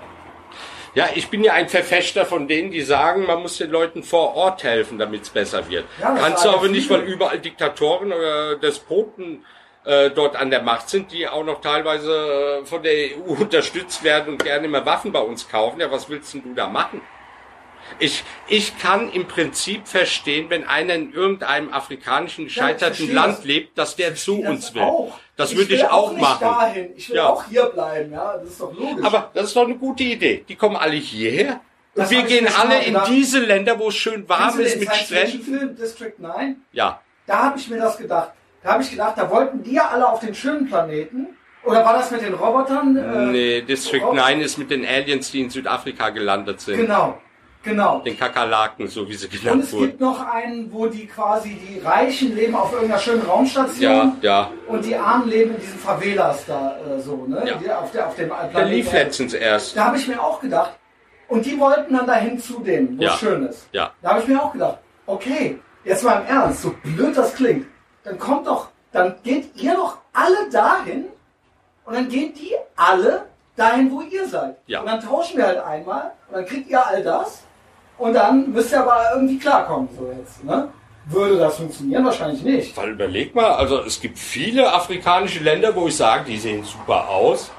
Ja, ich bin ja ein Verfechter von denen, die sagen, man muss den Leuten vor Ort helfen, damit es besser wird. Ja, Kannst du aber nicht, weil überall Diktatoren oder Despoten äh, dort an der Macht sind, die auch noch teilweise äh, von der EU [laughs] unterstützt werden und gerne immer Waffen bei uns kaufen. Ja, was willst denn du da machen? Ich, ich kann im Prinzip verstehen, wenn einer in irgendeinem afrikanischen gescheiterten verstehe Land das. lebt, dass der zu uns will. Auch. Das Ich würde ich auch nicht machen. Dahin. Ich will Ja. auch hier bleiben, ja, das ist doch logisch. Aber das ist doch eine gute Idee. Die kommen alle hierher. Und wir gehen alle in diese Länder, wo es schön warm ist mit Stränden. District 9? Ja. Da habe ich mir das gedacht. Da habe ich gedacht, da wollten die ja alle auf den schönen Planeten. Oder war das mit den Robotern? Äh, Nee, District Rob- 9 ist mit den Aliens, die in Südafrika gelandet sind. Genau, genau. Den Kakerlaken, so wie sie Und genannt es wurden. gibt noch einen, wo die quasi die Reichen leben auf irgendeiner schönen Raumstation. Ja, ja. Und die Armen leben in diesen Favelas da äh, so, ne? Ja. Die auf, der, auf dem Der Planeten. lief letztens erst. Da habe ich mir auch gedacht, und die wollten dann dahin zu denen, wo Ja. es schön ist. Ja. Da habe ich mir auch gedacht, okay, jetzt mal im Ernst, so blöd das klingt, dann kommt doch, dann geht ihr doch alle dahin und dann gehen die alle dahin, wo ihr seid. Ja. Und dann tauschen wir halt einmal und dann kriegt ihr all das und dann müsst ihr aber irgendwie klarkommen, so jetzt, ne? Würde das funktionieren? Wahrscheinlich nicht. Weil überleg mal, also es gibt viele afrikanische Länder, wo ich sage, die sehen super aus.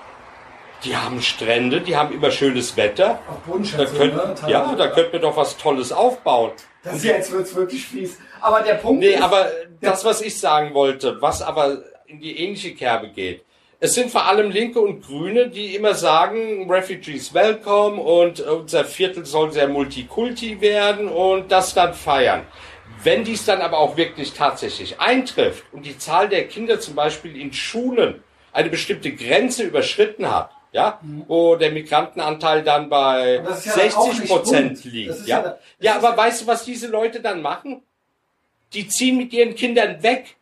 Die haben Strände, die haben immer schönes Wetter. Auch Da Bodenschätze, könnt, ne? ja, da könnten wir doch was Tolles aufbauen. Das jetzt wird's wirklich fies. Aber der Punkt Nee, ist, aber das, was ich sagen wollte, was aber in die ähnliche Kerbe geht. Es sind vor allem Linke und Grüne, die immer sagen, Refugees welcome und unser Viertel soll sehr multikulti werden und das dann feiern. Wenn dies dann aber auch wirklich tatsächlich eintrifft und die Zahl der Kinder zum Beispiel in Schulen eine bestimmte Grenze überschritten hat, ja, wo der Migrantenanteil dann bei ja dann auch 60 nicht Prozent liegt, ja. ja- Ja, aber weißt du, was diese Leute dann machen? Die ziehen mit ihren Kindern weg.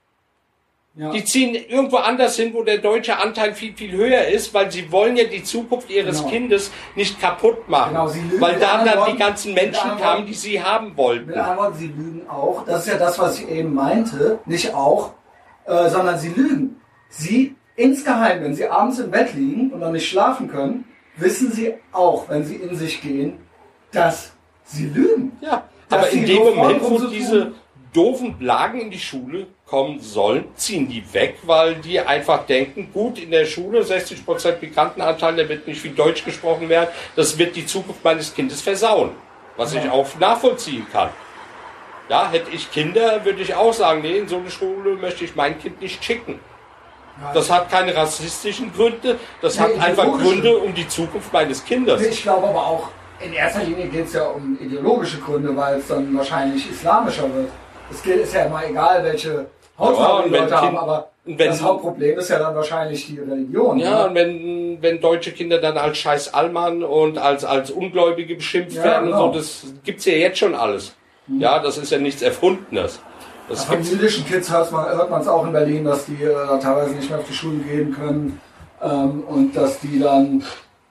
Ja. Die ziehen irgendwo anders hin, wo der deutsche Anteil viel, viel höher ist, weil sie wollen ja die Zukunft ihres Genau. Kindes nicht kaputt machen. Genau, sie lügen weil da dann die ganzen Menschen kamen, Worten- die sie haben wollten. Mit anderen Worten, sie lügen auch. Das ist ja das, was ich eben meinte. Nicht auch, äh, sondern sie lügen. Sie insgeheim, wenn sie abends im Bett liegen und noch nicht schlafen können, wissen sie auch, wenn sie in sich gehen, dass sie lügen. Ja, aber in dem Moment, wo diese doofen Blagen in die Schule kommen sollen, ziehen die weg, weil die einfach denken, gut, in der Schule 60% Migrantenanteil, da wird nicht viel Deutsch gesprochen werden, das wird die Zukunft meines Kindes versauen. Was ich auch nachvollziehen kann. Ja, hätte ich Kinder, würde ich auch sagen, nee, in so eine Schule möchte ich mein Kind nicht schicken. Das hat keine rassistischen Gründe, das Nee, hat einfach. Gründe um die Zukunft meines Kindes. Ich glaube aber auch, in erster Linie geht es ja um ideologische Gründe, weil es dann wahrscheinlich islamischer wird. Es geht- ist ja immer egal, welche Hautfarbe die wenn Leute haben, aber wenn- das Hauptproblem ist ja dann wahrscheinlich die Religion. Ja, ne? und wenn, wenn deutsche Kinder dann als scheiß Allmann und als, als Ungläubige beschimpft Ja, werden genau. und so, das gibt's ja jetzt schon alles. Ja, das ist ja nichts Erfundenes. Das Von jüdischen Kids hört man es auch in Berlin, dass die äh, teilweise nicht mehr auf die Schulen gehen können ähm, und dass die dann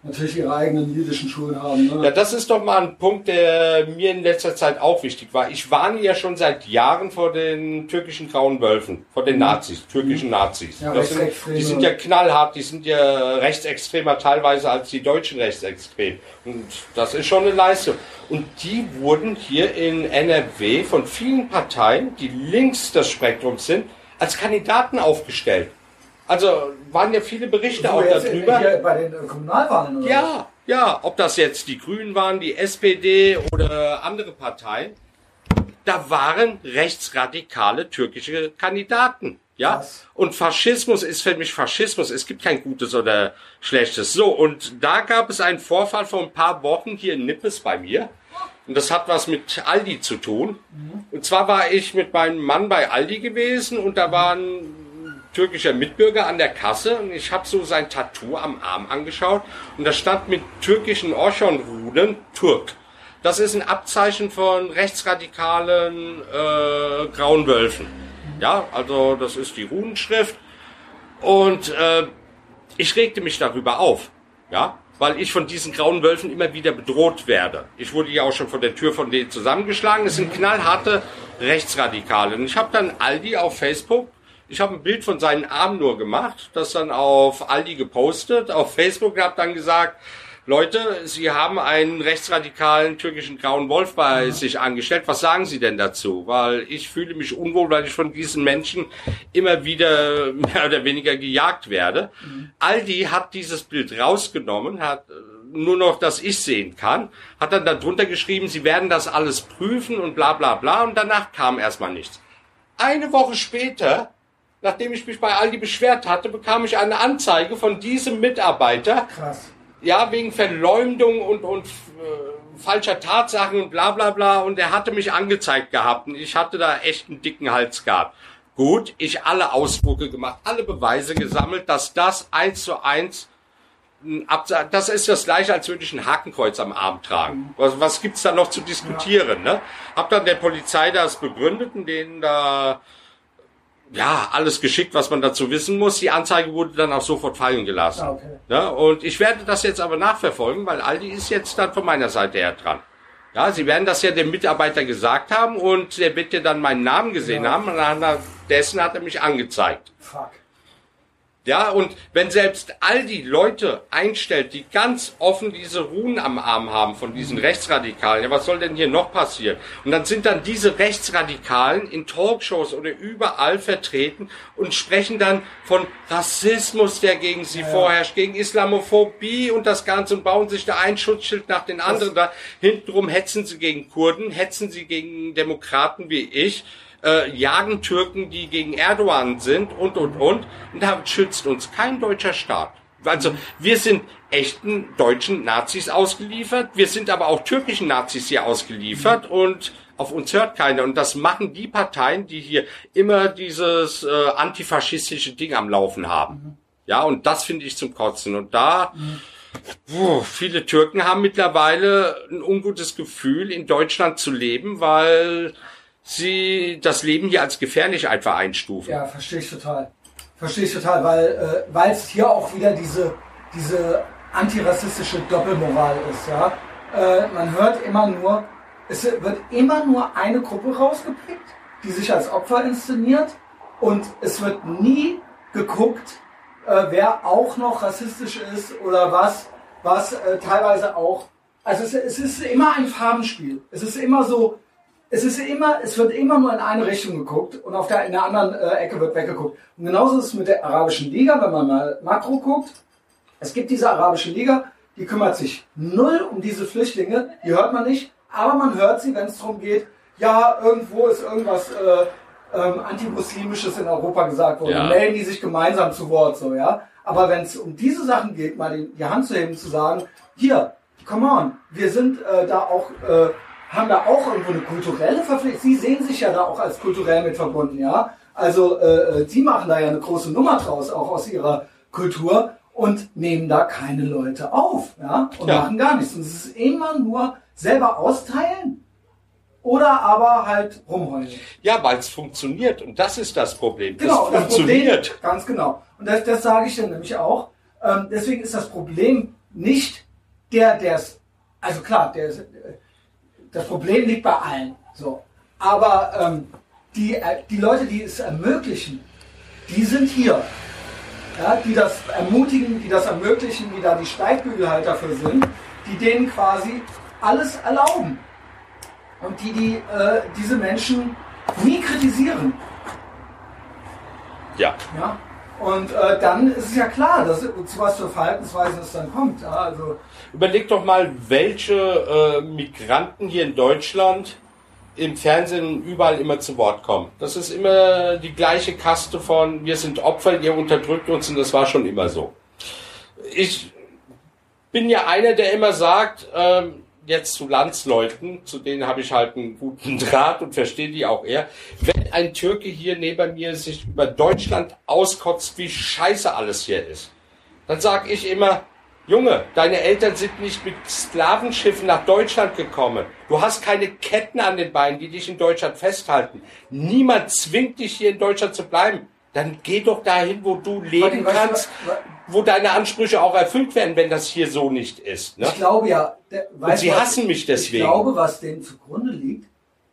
natürlich ihre eigenen jüdischen Schulen haben. Ne? ja, das ist doch mal ein Punkt, der mir in letzter Zeit auch wichtig war. Ich warne ja schon seit Jahren vor den türkischen grauen Wölfen, vor den Nazis, türkischen Nazis. Mhm. Ja, das sind, die sind ja knallhart, die sind ja rechtsextremer teilweise als die deutschen rechtsextrem. Und das ist schon eine Leistung. Und die wurden hier in NRW von vielen Parteien, die links des Spektrums sind, als Kandidaten aufgestellt. Also waren ja viele Berichte So, auch darüber. hier bei den äh, Kommunalwahlen oder was? Ja, ja, ob das jetzt die Grünen waren, die SPD oder andere Parteien, da waren rechtsradikale türkische Kandidaten. Ja, Krass. und Faschismus ist für mich Faschismus. Es gibt kein gutes oder schlechtes. So, und da gab es einen Vorfall vor ein paar Wochen hier in Nippes bei mir. Und das hat was mit Aldi zu tun. Und zwar war ich mit meinem Mann bei Aldi gewesen und da war ein türkischer Mitbürger an der Kasse und ich habe so sein Tattoo am Arm angeschaut und da stand mit türkischen Orchonruden Turk. Das ist ein Abzeichen von rechtsradikalen äh, grauen Wölfen. Ja, also das ist die Runenschrift und äh, ich regte mich darüber auf, ja, weil ich von diesen grauen Wölfen immer wieder bedroht werde. Ich wurde ja auch schon von der Tür von denen zusammengeschlagen. Es sind knallharte Rechtsradikale. Und ich habe dann Aldi auf Facebook, ich habe ein Bild von seinen Armen nur gemacht, das dann auf Aldi gepostet, auf Facebook und habe dann gesagt, Leute, Sie haben einen rechtsradikalen türkischen grauen Wolf bei sich angestellt. Was sagen Sie denn dazu? Weil ich fühle mich unwohl, weil ich von diesen Menschen immer wieder [laughs] mehr oder weniger gejagt werde. Aldi hat dieses Bild rausgenommen, hat äh, nur noch, dass ich sehen kann, hat dann darunter geschrieben, sie werden das alles prüfen und bla bla bla und danach kam erstmal nichts. Eine Woche später, nachdem ich mich bei Aldi beschwert hatte, bekam ich eine Anzeige von diesem Mitarbeiter. Krass. Ja, wegen Verleumdung und, und äh, falscher Tatsachen und bla bla bla. Und er hatte mich angezeigt gehabt und ich hatte da echt einen dicken Hals gehabt. Gut, ich alle Ausdrucke gemacht, alle Beweise gesammelt, dass das eins zu eins das ist das gleiche, als würde ich ein Hakenkreuz am Arm tragen. Was, was gibt's da noch zu diskutieren? Ne? Hab dann der Polizei das begründet und denen da ja alles geschickt, was man dazu wissen muss. Die Anzeige wurde dann auch sofort fallen gelassen. Ah, okay. Ne? Und ich werde das jetzt aber nachverfolgen, weil Aldi ist jetzt dann von meiner Seite her dran. Ja, sie werden das ja dem Mitarbeiter gesagt haben und der wird ja dann meinen Namen gesehen Ja. haben und anhand dessen hat er mich angezeigt. Fuck. Ja, und wenn selbst all die Leute einstellt, die ganz offen diese Ruhen am Arm haben von diesen Rechtsradikalen, ja, was soll denn hier noch passieren? Und dann sind dann diese Rechtsradikalen in Talkshows oder überall vertreten und sprechen dann von Rassismus, der gegen sie vorherrscht, gegen Islamophobie und das Ganze und bauen sich da ein Schutzschild nach den anderen. Da hintenrum hetzen sie gegen Kurden, hetzen sie gegen Demokraten wie ich äh, jagen Türken, die gegen Erdogan sind und, und, und. Und da schützt uns kein deutscher Staat. Also wir sind echten deutschen Nazis ausgeliefert, wir sind aber auch türkischen Nazis hier ausgeliefert und auf uns hört keiner. Und das machen die Parteien, die hier immer dieses äh, antifaschistische Ding am Laufen haben. Ja, und das finde ich zum Kotzen. Und da Puh, viele Türken haben mittlerweile ein ungutes Gefühl, in Deutschland zu leben, weil sie das Leben hier als gefährlich einfach einstufen. Ja, verstehe ich total. Verstehe ich total, weil äh, es hier auch wieder diese, diese antirassistische Doppelmoral ist. Ja? Äh, man hört immer nur, es wird immer nur eine Gruppe rausgepickt, die sich als Opfer inszeniert und es wird nie geguckt, äh, wer auch noch rassistisch ist oder was, was äh, teilweise auch. Also es, es ist immer ein Farbenspiel. Es ist immer so, es ist immer, es wird immer nur in eine Richtung geguckt und auf der, in der anderen äh, Ecke wird weggeguckt. Und genauso ist es mit der arabischen Liga, wenn man mal Makro guckt. Es gibt diese arabische Liga, die kümmert sich null um diese Flüchtlinge, die hört man nicht, aber man hört sie, wenn es darum geht, ja, irgendwo ist irgendwas äh, ähm, antimuslimisches in Europa gesagt worden. Ja. Melden die sich gemeinsam zu Wort, so, ja. Aber wenn es um diese Sachen geht, mal die, die Hand zu heben, zu sagen, hier, come on, wir sind äh, da auch, äh, haben da auch irgendwo eine kulturelle Verpflichtung. Sie sehen sich ja da auch als kulturell mit verbunden, ja. Also äh, äh, Sie machen da ja eine große Nummer draus, auch aus Ihrer Kultur und nehmen da keine Leute auf, ja, und Ja. machen gar nichts. Und es ist immer nur selber austeilen oder aber halt rumheulen. Ja, weil es funktioniert und das ist das Problem. Genau, das das Problem, funktioniert. ganz genau. Und das, das sage ich dann nämlich auch. Ähm, deswegen ist das Problem nicht der, der es, also klar, der ist, äh, das Problem liegt bei allen. So, aber ähm, die, äh, die Leute, die es ermöglichen, die sind hier. Ja, die das ermutigen, die das ermöglichen, die da die Steigbügel halt dafür sind, die denen quasi alles erlauben. Und die, die äh, diese Menschen nie kritisieren. Ja. Ja? Und äh, dann ist es ja klar, dass zu was für Verhaltensweisen es dann kommt. Ja? Also, Überleg doch mal, welche äh, Migranten hier in Deutschland im Fernsehen überall immer zu Wort kommen. Das ist immer die gleiche Kaste von, wir sind Opfer, ihr unterdrückt uns und das war schon immer so. Ich bin ja einer, der immer sagt, ähm, jetzt zu Landsleuten, zu denen habe ich halt einen guten [laughs] Draht und verstehe die auch eher, wenn ein Türke hier neben mir sich über Deutschland auskotzt, wie scheiße alles hier ist, dann sag ich immer, Junge, deine Eltern sind nicht mit Sklavenschiffen nach Deutschland gekommen. Du hast keine Ketten an den Beinen, die dich in Deutschland festhalten. Niemand zwingt dich hier in Deutschland zu bleiben. Dann geh doch dahin, wo du leben kannst, wo deine Ansprüche auch erfüllt werden, wenn das hier so nicht ist. Ne? ich glaube ja, der, weißt sie was- hassen mich deswegen. Ich glaube, was denen zugrunde liegt,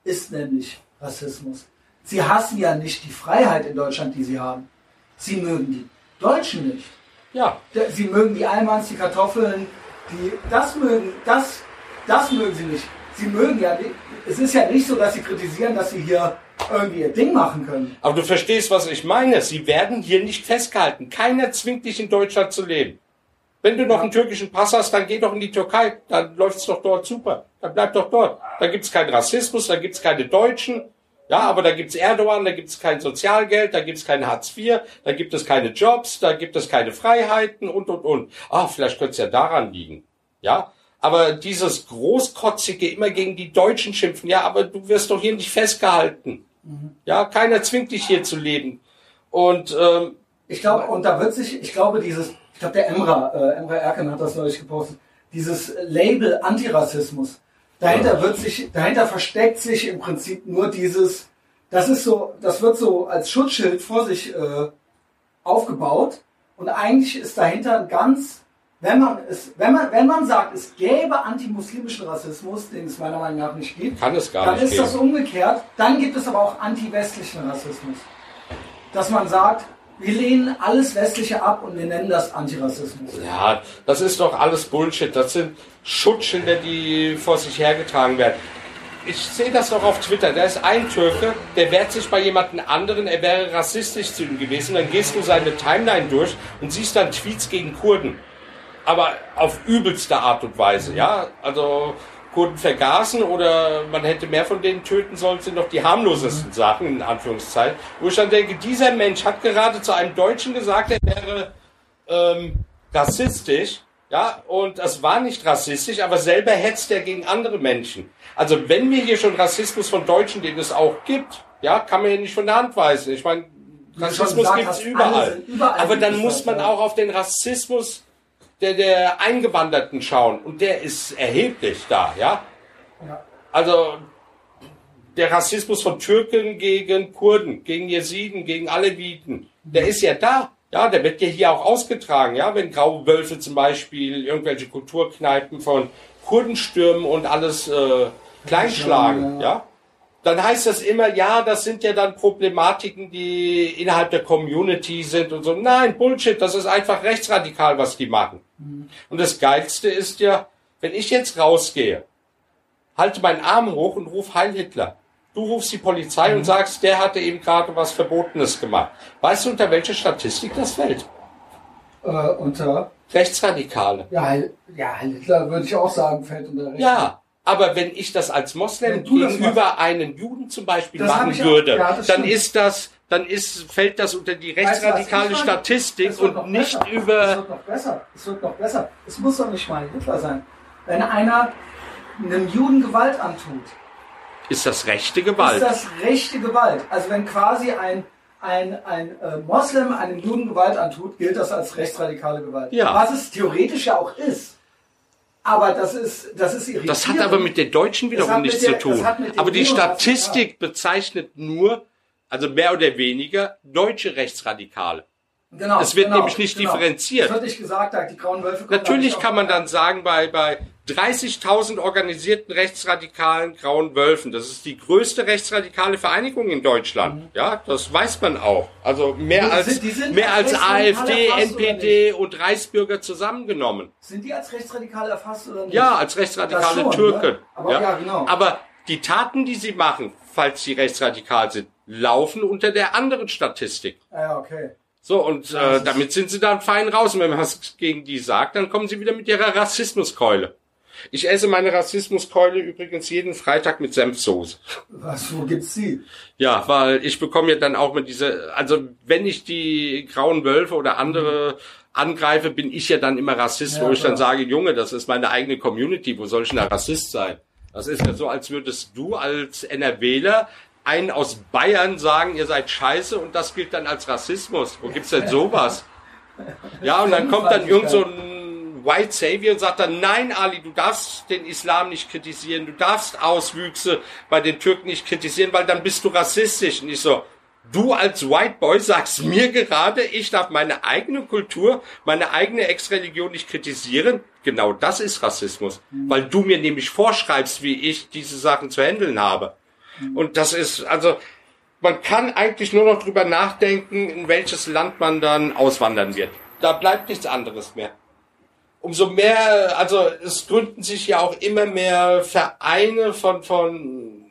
ist nämlich Rassismus. Sie hassen ja nicht die Freiheit in Deutschland, die sie haben. Sie mögen die Deutschen nicht. Ja, Sie mögen die Almans, die Kartoffeln, die, das mögen, das, das mögen sie nicht. Sie mögen ja nicht, es ist ja nicht so, dass sie kritisieren, dass sie hier irgendwie ihr Ding machen können. aber du verstehst, was ich meine. Sie werden hier nicht festgehalten. Keiner zwingt dich in Deutschland zu leben. Wenn du noch einen türkischen Pass hast, dann geh doch in die Türkei. Dann läuft's doch dort super. Dann bleib doch dort. Da gibt's keinen Rassismus, da gibt's keine Deutschen. Ja, aber da gibt's Erdogan, da gibt's kein Sozialgeld, da gibt's kein Hartz IV, da gibt es keine Jobs, da gibt es keine Freiheiten und, und, und. Ah, vielleicht könnte es ja daran liegen. Ja, aber dieses Großkotzige immer gegen die Deutschen schimpfen, ja, aber du wirst doch hier nicht festgehalten. Mhm. Ja, keiner zwingt dich hier zu leben. Und ähm, ich glaube, und da wird sich, ich glaube, dieses, ich glaube, der Emra, äh, Emra Erken hat das neulich gepostet, dieses Label Antirassismus, dahinter wird sich, dahinter versteckt sich im Prinzip nur dieses, das ist so, das wird so als Schutzschild vor sich äh, aufgebaut und eigentlich ist dahinter ein ganz, wenn man es, wenn man, wenn man sagt, es gäbe antimuslimischen Rassismus, den es meiner Meinung nach nicht gibt, Kann es gar dann nicht ist geben. das umgekehrt. Dann gibt es aber auch anti-westlichen Rassismus, dass man sagt, wir lehnen alles Westliche ab und wir nennen das Antirassismus. Ja, das ist doch alles Bullshit. Das sind Schutzschilder, die vor sich hergetragen werden. Ich sehe das doch auf Twitter. Da ist ein Türke, der wehrt sich bei jemandem anderen, er wäre rassistisch zu ihm gewesen. Dann gehst du seine Timeline durch und siehst dann Tweets gegen Kurden. Aber auf übelste Art und Weise, ja. Also Kurden vergaßen oder man hätte mehr von denen töten sollen, sind doch die harmlosesten Sachen, in Anführungszeichen. Wo ich dann denke, dieser Mensch hat gerade zu einem Deutschen gesagt, er wäre ähm, rassistisch, ja, und das war nicht rassistisch, aber selber hetzt er gegen andere Menschen. Also wenn wir hier schon Rassismus von Deutschen, den es auch gibt, ja, kann man ja nicht von der Hand weisen. Ich meine, Rassismus hast, alle überall. überall Aber dann gibt es muss man auch auf den Rassismus der, der Eingewanderten schauen. Und der ist erheblich da, ja. Ja. Also der Rassismus von Türken gegen Kurden, gegen Jesiden, gegen Aleviten, der ist ja da. Ja, der wird ja hier auch ausgetragen, ja, wenn graue Wölfe zum Beispiel irgendwelche Kulturkneipen von Kurden stürmen und alles äh, kleinschlagen, Ja, ja. Dann heißt das immer, ja, das sind ja dann Problematiken, die innerhalb der Community sind und so. Nein, Bullshit, das ist einfach rechtsradikal, was die machen. Und das Geilste ist ja, wenn ich jetzt rausgehe, halte meinen Arm hoch und ruf Heil Hitler. Du rufst die Polizei und sagst, der hatte eben gerade was Verbotenes gemacht. Weißt du, unter welche Statistik das fällt? Äh, unter, Rechtsradikale. ja, Heil- ja, Heil Hitler würde ich auch sagen, fällt unter Recht. Ja, aber wenn ich das als Moslem du gegenüber einen Juden zum Beispiel Das machen auch- würde, ja, dann ist das, dann ist, fällt das unter die Weißt du, rechtsradikale ich meine? Statistik Es und nicht besser. Es über, wird noch besser. Es wird noch besser. Es muss doch nicht mal Hitler sein. Wenn einer einem Juden Gewalt antut, ist das rechte ist Gewalt. das rechte Gewalt. Also wenn quasi ein, ein, ein äh, Moslem einem Juden Gewalt antut, gilt das als rechtsradikale Gewalt. Ja. Was es theoretisch ja auch ist. Aber das ist, das ist irritierend. Das hat aber mit den Deutschen Das wiederum nichts der- zu tun. das Aber die Statistik bezeichnet nur, also mehr oder weniger, deutsche Rechtsradikale. Genau, Es wird genau, nämlich nicht genau. differenziert. Es wird nicht gesagt, die grauen Wölfe Natürlich kann man dann sagen, bei, bei 30.000 organisierten rechtsradikalen grauen Wölfen, das ist die größte rechtsradikale Vereinigung in Deutschland. Ja, das weiß man auch. Also mehr Die als, sind- sind mehr als AfD, NPD und Reichsbürger zusammengenommen. Sind die als rechtsradikal erfasst oder nicht? Ja, als rechtsradikale schon, Türken. ne? Aber ja, genau. Aber die Taten, die sie machen, falls sie rechtsradikal sind, laufen unter der anderen Statistik. Ah, Ja, okay. So, und Ja, äh, damit sind sie dann fein raus. Und wenn man was gegen die sagt, dann kommen sie wieder mit ihrer Rassismuskeule. Ich esse meine Rassismuskeule übrigens jeden Freitag mit Senfsoße. Was, wo gibt's die? Ja, weil ich bekomme ja dann auch mit diese, also wenn ich die grauen Wölfe oder andere angreife, bin ich ja dann immer Rassist, Ja, wo ich dann sage, Junge, das ist meine eigene Community, wo soll ich denn da Rassist sein? Das ist ja so, als würdest du als NRWler einen aus Bayern sagen, ihr seid scheiße und das gilt dann als Rassismus. Wo gibt's denn [laughs] sowas? Ja, und dann kommt dann irgend so ein White Savior und sagt dann, nein, Ali, du darfst den Islam nicht kritisieren, du darfst Auswüchse bei den Türken nicht kritisieren, weil dann bist du rassistisch. Und ich so, du als White Boy sagst mir gerade, ich darf meine eigene Kultur, meine eigene Ex-Religion nicht kritisieren. Genau das ist Rassismus, weil du mir nämlich vorschreibst, wie ich diese Sachen zu handeln habe. Und das ist, also, man kann eigentlich nur noch drüber nachdenken, in welches Land man dann auswandern wird. Da bleibt nichts anderes mehr. Umso mehr, also es gründen sich ja auch immer mehr Vereine von, von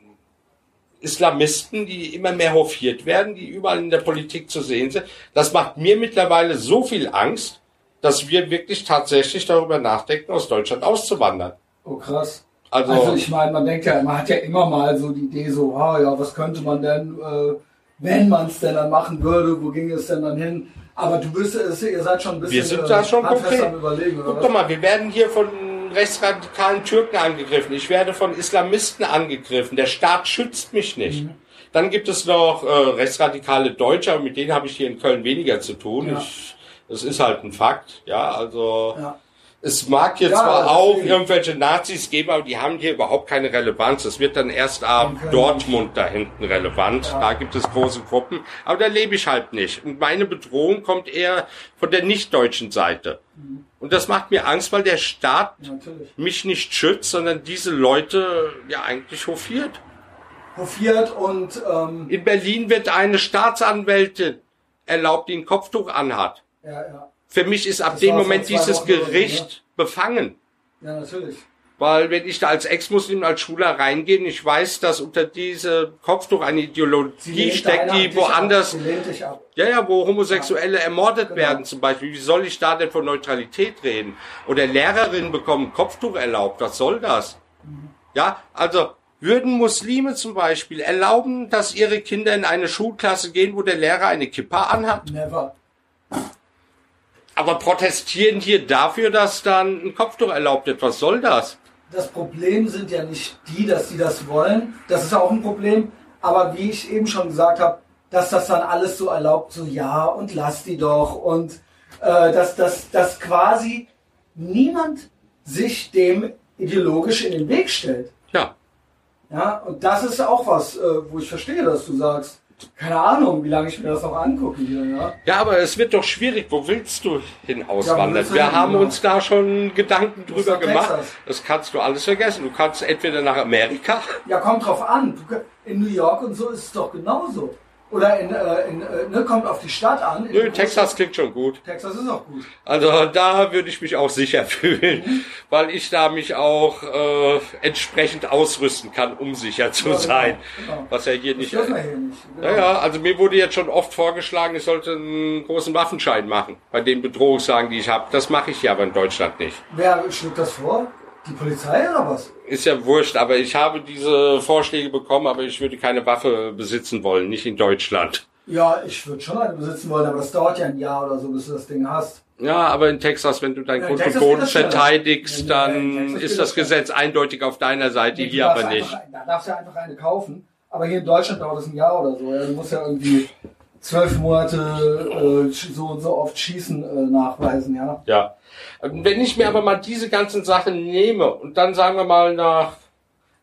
Islamisten, die immer mehr hofiert werden, die überall in der Politik zu sehen sind. Das macht mir mittlerweile so viel Angst, dass wir wirklich tatsächlich darüber nachdenken, aus Deutschland auszuwandern. Oh krass. Also, Also ich meine, man denkt ja, man hat ja immer mal so die Idee so, ah ja, was könnte man denn, äh, wenn man es denn dann machen würde, wo ging es denn dann hin? Aber du bist, es- ihr seid schon ein bisschen Wir sind da schon konkret. am überlegen, oder Guck doch mal, wir werden hier von rechtsradikalen Türken angegriffen. Ich werde von Islamisten angegriffen. Der Staat schützt mich nicht. Mhm. Dann gibt es noch äh, rechtsradikale Deutsche, aber mit denen habe ich hier in Köln weniger zu tun. Ja. Ich, das ist halt ein Fakt. Ja, also Ja. Es mag hier Ja, zwar auch irgendwelche Nazis geben, aber die haben hier überhaupt keine Relevanz. Das wird dann erst ab. Dortmund da hinten relevant. Ja. Da gibt es große Gruppen. Aber da lebe ich halt nicht. Und meine Bedrohung kommt eher von der nicht-deutschen Seite. Mhm. Und das macht mir Angst, weil der Staat Natürlich. mich nicht schützt, sondern diese Leute ja eigentlich hofiert. Hofiert und ähm, In Berlin wird eine Staatsanwältin erlaubt, die ein Kopftuch anhat. ja, ja. Für mich ist ab Das dem Moment dieses Wochen oder so, Gericht befangen. Ja, natürlich. Weil wenn ich da als Ex-Muslim, als Schwuler reingehe, ich weiß, dass unter diese Kopftuch eine Ideologie steckt, die woanders, ja, ja, wo Homosexuelle ermordet Genau. werden zum Beispiel. Wie soll ich da denn von Neutralität reden? Oder Lehrerinnen bekommen Kopftuch erlaubt. Was soll das? Ja, also würden Muslime zum Beispiel erlauben, dass ihre Kinder in eine Schulklasse gehen, wo der Lehrer eine Kippa anhat? Never. Aber protestieren hier dafür, dass dann ein Kopftuch erlaubt wird. Was soll das? Das Problem sind ja nicht die, dass sie das wollen. Das ist auch ein Problem. Aber wie ich eben schon gesagt habe, dass das dann alles so erlaubt, so ja und lass die doch und äh, dass, dass, dass quasi niemand sich dem ideologisch in den Weg stellt. Ja, Ja, und das ist auch was, äh, wo ich verstehe, dass du sagst, keine Ahnung, wie lange ich mir das noch angucke hier, ja. Ja, aber es wird doch schwierig. Wo willst du hin auswandern? du Wir haben ja. uns da schon Gedanken drüber gemacht. Texas. Das kannst du alles vergessen. Du kannst entweder nach Amerika. Ja, kommt drauf an. In New York und so ist es doch genauso. Oder in, äh, in äh, ne, kommt auf die Stadt an. Nö, großen- Texas klingt schon gut. Texas ist auch gut. Also da würde ich mich auch sicher [laughs] fühlen, weil ich da mich auch äh, entsprechend ausrüsten kann, um sicher zu Ja, genau, sein. genau. Was ja hier Das nicht. wir hier nicht. Genau. Ja, ja, also mir wurde jetzt schon oft vorgeschlagen, ich sollte einen großen Waffenschein machen, bei den Bedrohungslagen, die ich habe. Das mache ich hier aber in Deutschland nicht. Wer schlägt das vor? Die Polizei oder was? Ist ja wurscht, aber ich habe diese Vorschläge bekommen, aber ich würde keine Waffe besitzen wollen, nicht in Deutschland. Ja, ich würde schon eine besitzen wollen, aber das dauert ja ein Jahr oder so, bis du das Ding hast. Ja, aber in Texas, wenn du dein Ja, in Grund und Boden das schneller. verteidigst, Ja, ja, dann ist das das Gesetz eindeutig auf deiner Seite, Du hier aber nicht. Einfach, da darfst du einfach eine kaufen. Aber hier in Deutschland dauert es ein Jahr oder so. Ja. Du musst ja irgendwie zwölf Monate äh, so und so oft Schießen äh, nachweisen, ja. Ja. Wenn ich mir aber mal diese ganzen Sachen nehme und dann sagen wir mal nach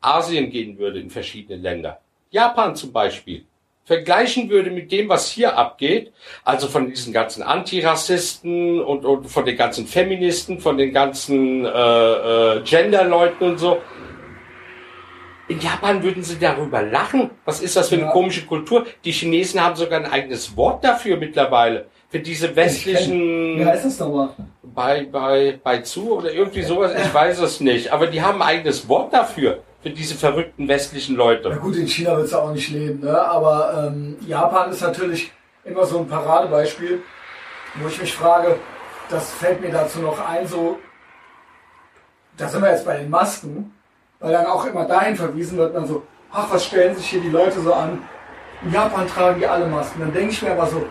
Asien gehen würde in verschiedene Länder, Japan zum Beispiel, vergleichen würde mit dem, was hier abgeht, also von diesen ganzen Antirassisten und, und von den ganzen Feministen, von den ganzen äh, äh, Genderleuten und so. In Japan würden sie darüber lachen. Was ist das für eine Ja. komische Kultur? Die Chinesen haben sogar ein eigenes Wort dafür mittlerweile. Für diese westlichen Wie heißt das nochmal? bei, bei, bei zu oder irgendwie sowas, ich weiß es nicht. Aber die haben ein eigenes Wort dafür, für diese verrückten westlichen Na Leute. gut, in China willst du auch nicht leben, ne? aber ähm, Japan ist natürlich immer so ein Paradebeispiel, wo ich mich frage, das fällt mir dazu noch ein, so, da sind wir jetzt bei den Masken, weil dann auch immer dahin verwiesen wird, dann so, ach, was stellen sich hier die Leute so an? In Japan tragen die alle Masken. Dann denke ich mir aber so,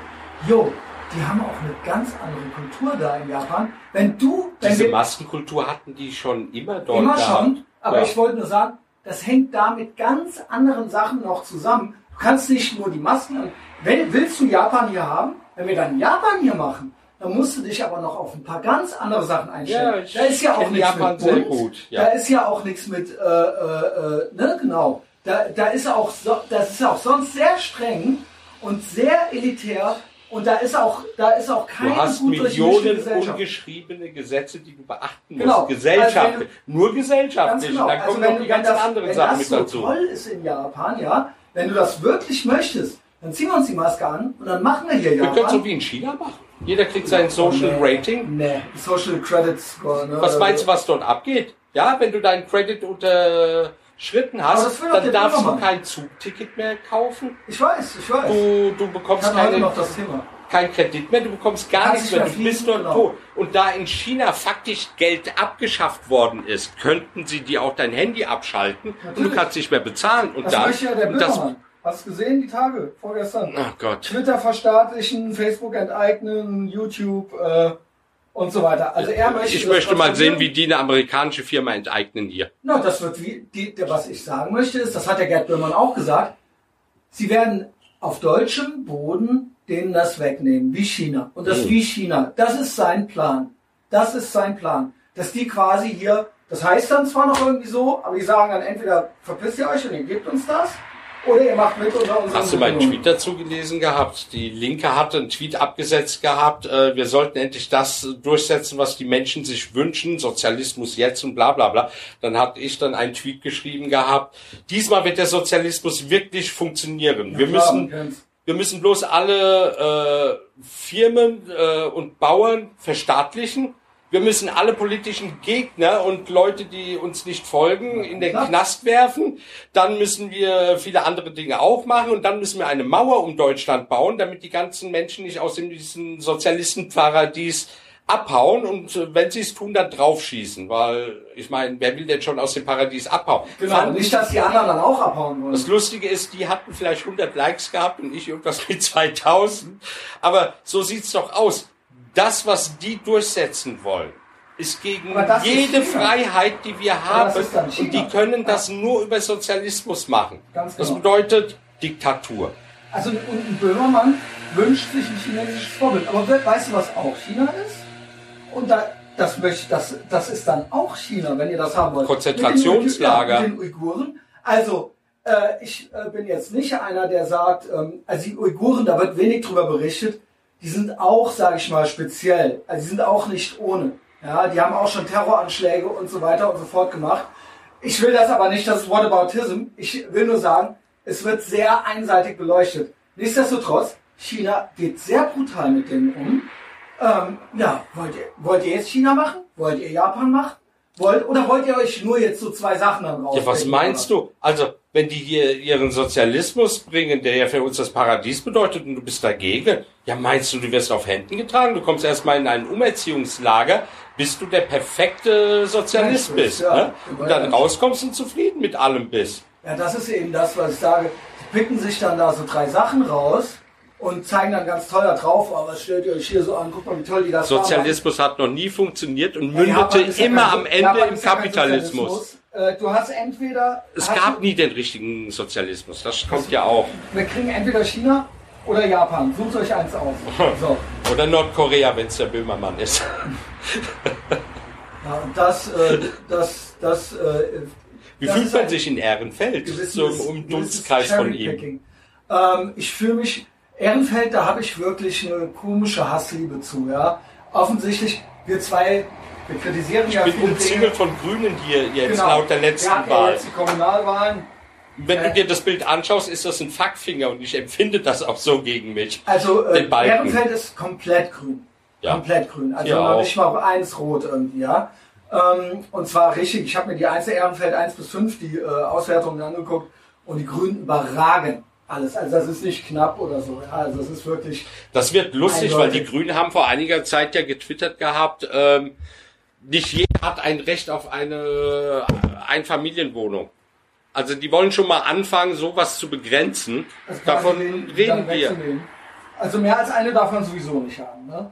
jo, die haben auch eine ganz andere Kultur da in Japan. Wenn du, wenn Diese wir- Maskenkultur hatten die schon immer dort. Immer gehabt. schon, aber Ja. ich wollte nur sagen, das hängt da mit ganz anderen Sachen noch zusammen. Du kannst nicht nur die Masken, wenn, willst du Japan hier haben? Wenn wir dann Japan hier machen, dann musst du dich aber noch auf ein paar ganz andere Sachen einstellen. Ja, ich da ist ja auch nichts Japan mit sehr bunt. gut, ja. Da ist ja auch nichts mit, äh, äh, äh, ne, genau. Da, da ist auch, so, das ist auch sonst sehr streng und sehr elitär und da ist auch, da ist auch keine Du hast Millionen Gesellschaft. ungeschriebene Gesetze, die du beachten Genau. musst. Gesellschaftlich. Also nur gesellschaftlich. genau. Und dann Also kommen wenn, noch die ganzen das, anderen Sachen das mit so dazu. toll ist in Japan, ja, wenn du das wirklich möchtest, dann ziehen wir uns die Maske an und dann machen wir hier Wir können es so Japan. wie in China machen. Jeder kriegt sein Social Nee. Rating. Nee, Social Credit Score. Ne? Was meinst du, was dort abgeht? Ja, wenn du deinen Credit unterschritten hast, dann darfst du kein Zugticket mehr kaufen. Ich weiß, ich weiß. Du, du bekommst keine. noch das Thema. keinen Kredit mehr, du bekommst gar nichts nicht mehr, du bist dort genau. tot. Und da in China faktisch Geld abgeschafft worden ist, könnten sie dir auch dein Handy abschalten und du Natürlich. kannst nicht mehr bezahlen. Und Das dann, möchte ja der Böhmermann. Hast du gesehen, die Tage, vorgestern? oh Gott. Twitter verstaatlichen, Facebook enteignen, YouTube äh, und so weiter. Also er möchte. Ich möchte mal sehen, wie die eine amerikanische Firma enteignen hier. Na, das wird wie, die, was ich sagen möchte, ist, das hat der Gerd Böhmermann auch gesagt, sie werden auf deutschem Boden denen das wegnehmen, wie China. Und das Mhm. wie China. Das ist sein Plan. Das ist sein Plan. Dass die quasi hier, das heißt dann zwar noch irgendwie so, aber die sagen dann entweder verpisst ihr euch und ihr gebt uns das, oder ihr macht mit unter unseren Hast du meinen. Tweet dazu gelesen gehabt? Die Linke hatte einen Tweet abgesetzt gehabt, äh, wir sollten endlich das durchsetzen, was die Menschen sich wünschen, Sozialismus jetzt und bla bla bla. Dann hatte ich dann einen Tweet geschrieben gehabt, diesmal wird der Sozialismus wirklich funktionieren. wir Ja, klar, man müssen wir müssen bloß alle äh, Firmen äh, und Bauern verstaatlichen. Wir müssen alle politischen Gegner und Leute, die uns nicht folgen, in den. Knast werfen. Dann müssen wir viele andere Dinge auch machen und dann müssen wir eine Mauer um Deutschland bauen, damit die ganzen Menschen nicht aus dem diesem Sozialistenparadies abhauen und äh, wenn sie es tun, dann draufschießen, weil ich meine, wer will denn schon aus dem Paradies abhauen? Genau, Fand nicht, ich- dass die anderen dann auch abhauen wollen. das Lustige ist, die hatten vielleicht 100 Likes gehabt und ich irgendwas mit 2000. Aber so sieht's doch aus. Das, was die durchsetzen wollen, ist gegen ist jede China. Freiheit, die wir haben. ist Und die können das nur über Sozialismus machen. Ganz Das genau. bedeutet Diktatur. Also und ein Böhmermann wünscht sich ein chinesisches Vorbild. Aber we- weißt du, was auch China ist? Und da, das, möchte, das, das ist dann auch China, wenn ihr das haben wollt. Konzentrationslager. Mit den Uiguren. Also, äh, ich äh, bin jetzt nicht einer, der sagt, ähm, also die Uiguren, da wird wenig drüber berichtet, die sind auch, sage ich mal, speziell. Also die sind auch nicht ohne. Ja, die haben auch schon Terroranschläge und so weiter und so fort gemacht. Ich will das aber nicht, das ist Whataboutism. Ich will nur sagen, es wird sehr einseitig beleuchtet. Nichtsdestotrotz, China geht sehr brutal mit denen um. Ähm, ja, wollt ihr, wollt ihr jetzt China machen? Wollt ihr Japan machen? Wollt, oder wollt ihr euch nur jetzt so zwei Sachen dann raus? Ja, was meinst du? Also, wenn die hier ihren Sozialismus bringen, der ja für uns das Paradies bedeutet und du bist dagegen, ja, meinst du, du wirst auf Händen getragen? Du kommst erstmal in ein Umerziehungslager, bis du der perfekte Sozialist Mensch bist. ja. Ne? Und dann rauskommst und zufrieden mit allem bist. Ja, das ist eben das, was ich sage. Die picken sich dann da so drei Sachen raus und zeigen dann ganz toll da drauf, aber stellt ihr euch hier so an, guck mal, wie toll die das Sozialismus hat noch nie funktioniert und mündete ja immer am Ende Japan im ja Kapitalismus. Äh, Du hast entweder... Es hast gab nie den richtigen Sozialismus. Das kommt ja auch. Wir kriegen entweder China oder Japan. Sucht euch eins aus. [laughs] So. Oder Nordkorea, wenn es der Böhmermann ist. Ja, und das, äh, das, das, äh, Wie das fühlt man sich in Ehrenfeld? So im Dunstkreis von ihm. Ähm, ich fühle mich, Ehrenfeld, da habe ich wirklich eine komische Hassliebe zu, ja. Offensichtlich, wir zwei, wir kritisieren ja Ich bin viele umzingelt von Grünen hier jetzt Genau. laut der letzten ja Wahl. jetzt die Kommunalwahlen. Wenn Äh. du dir das Bild anschaust, ist das ein Fackfinger und ich empfinde das auch so gegen mich. Also äh. Ehrenfeld ist komplett grün. Ja. Komplett grün. Also Hier noch auch. nicht mal eins rot irgendwie, ja. Ähm, und zwar richtig, ich habe mir die Einzel Ehrenfeld 1 bis 5, die äh, Auswertungen angeguckt und die Grünen überragen alles. Also das ist nicht knapp oder so. Ja. Also es ist wirklich. Das wird lustig, weil Eindeutig. die Grünen haben vor einiger Zeit ja getwittert gehabt, ähm, nicht jeder hat ein Recht auf eine Einfamilienwohnung. Also die wollen schon mal anfangen, sowas zu begrenzen. das Davon den reden wir. Also mehr als eine darf man sowieso nicht haben. Ne?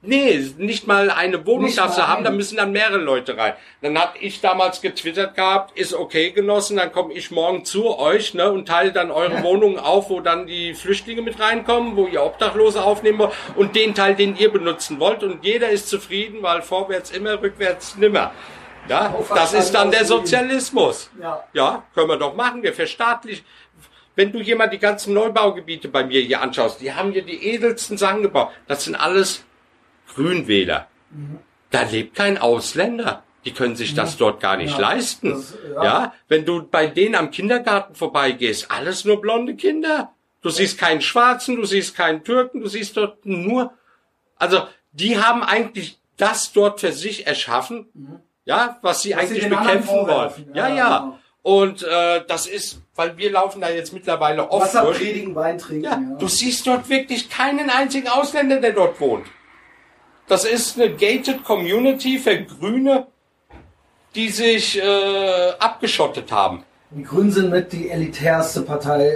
Nee, nicht mal eine Wohnung Nicht darfst du haben, da müssen dann mehrere Leute rein. Dann hab ich damals getwittert gehabt, ist okay, Genossen, dann komme ich morgen zu euch ne, und teile dann eure Wohnungen auf, wo dann die Flüchtlinge mit reinkommen, wo ihr Obdachlose aufnehmen wollt und den Teil, den ihr benutzen wollt und jeder ist zufrieden, weil vorwärts immer, rückwärts nimmer. Ja, das ist dann der Sozialismus. Ja. Ja, können wir doch machen, wir verstaatlichen. Wenn du hier mal die ganzen Neubaugebiete bei mir hier anschaust, die haben hier die edelsten Sachen gebaut. Das sind alles Grünwähler. Da lebt kein Ausländer. Die können sich das dort gar nicht Ja, leisten. das- ja. ja. wenn du bei denen am Kindergarten vorbeigehst, alles nur blonde Kinder. Du siehst keinen Schwarzen, du siehst keinen Türken, du siehst dort nur, also die haben eigentlich das dort für sich erschaffen, ja, was sie Was sie eigentlich anderen bekämpfen wollen. Ja, Ja, ja. genau. Und äh, das ist, weil wir laufen da jetzt mittlerweile oft Wasser durch. predigen, Wein trinken. Ja, Ja, du siehst dort wirklich keinen einzigen Ausländer, der dort wohnt. Das ist eine gated Community für Grüne, die sich äh, abgeschottet haben. Die Grünen sind mit die elitärste Partei,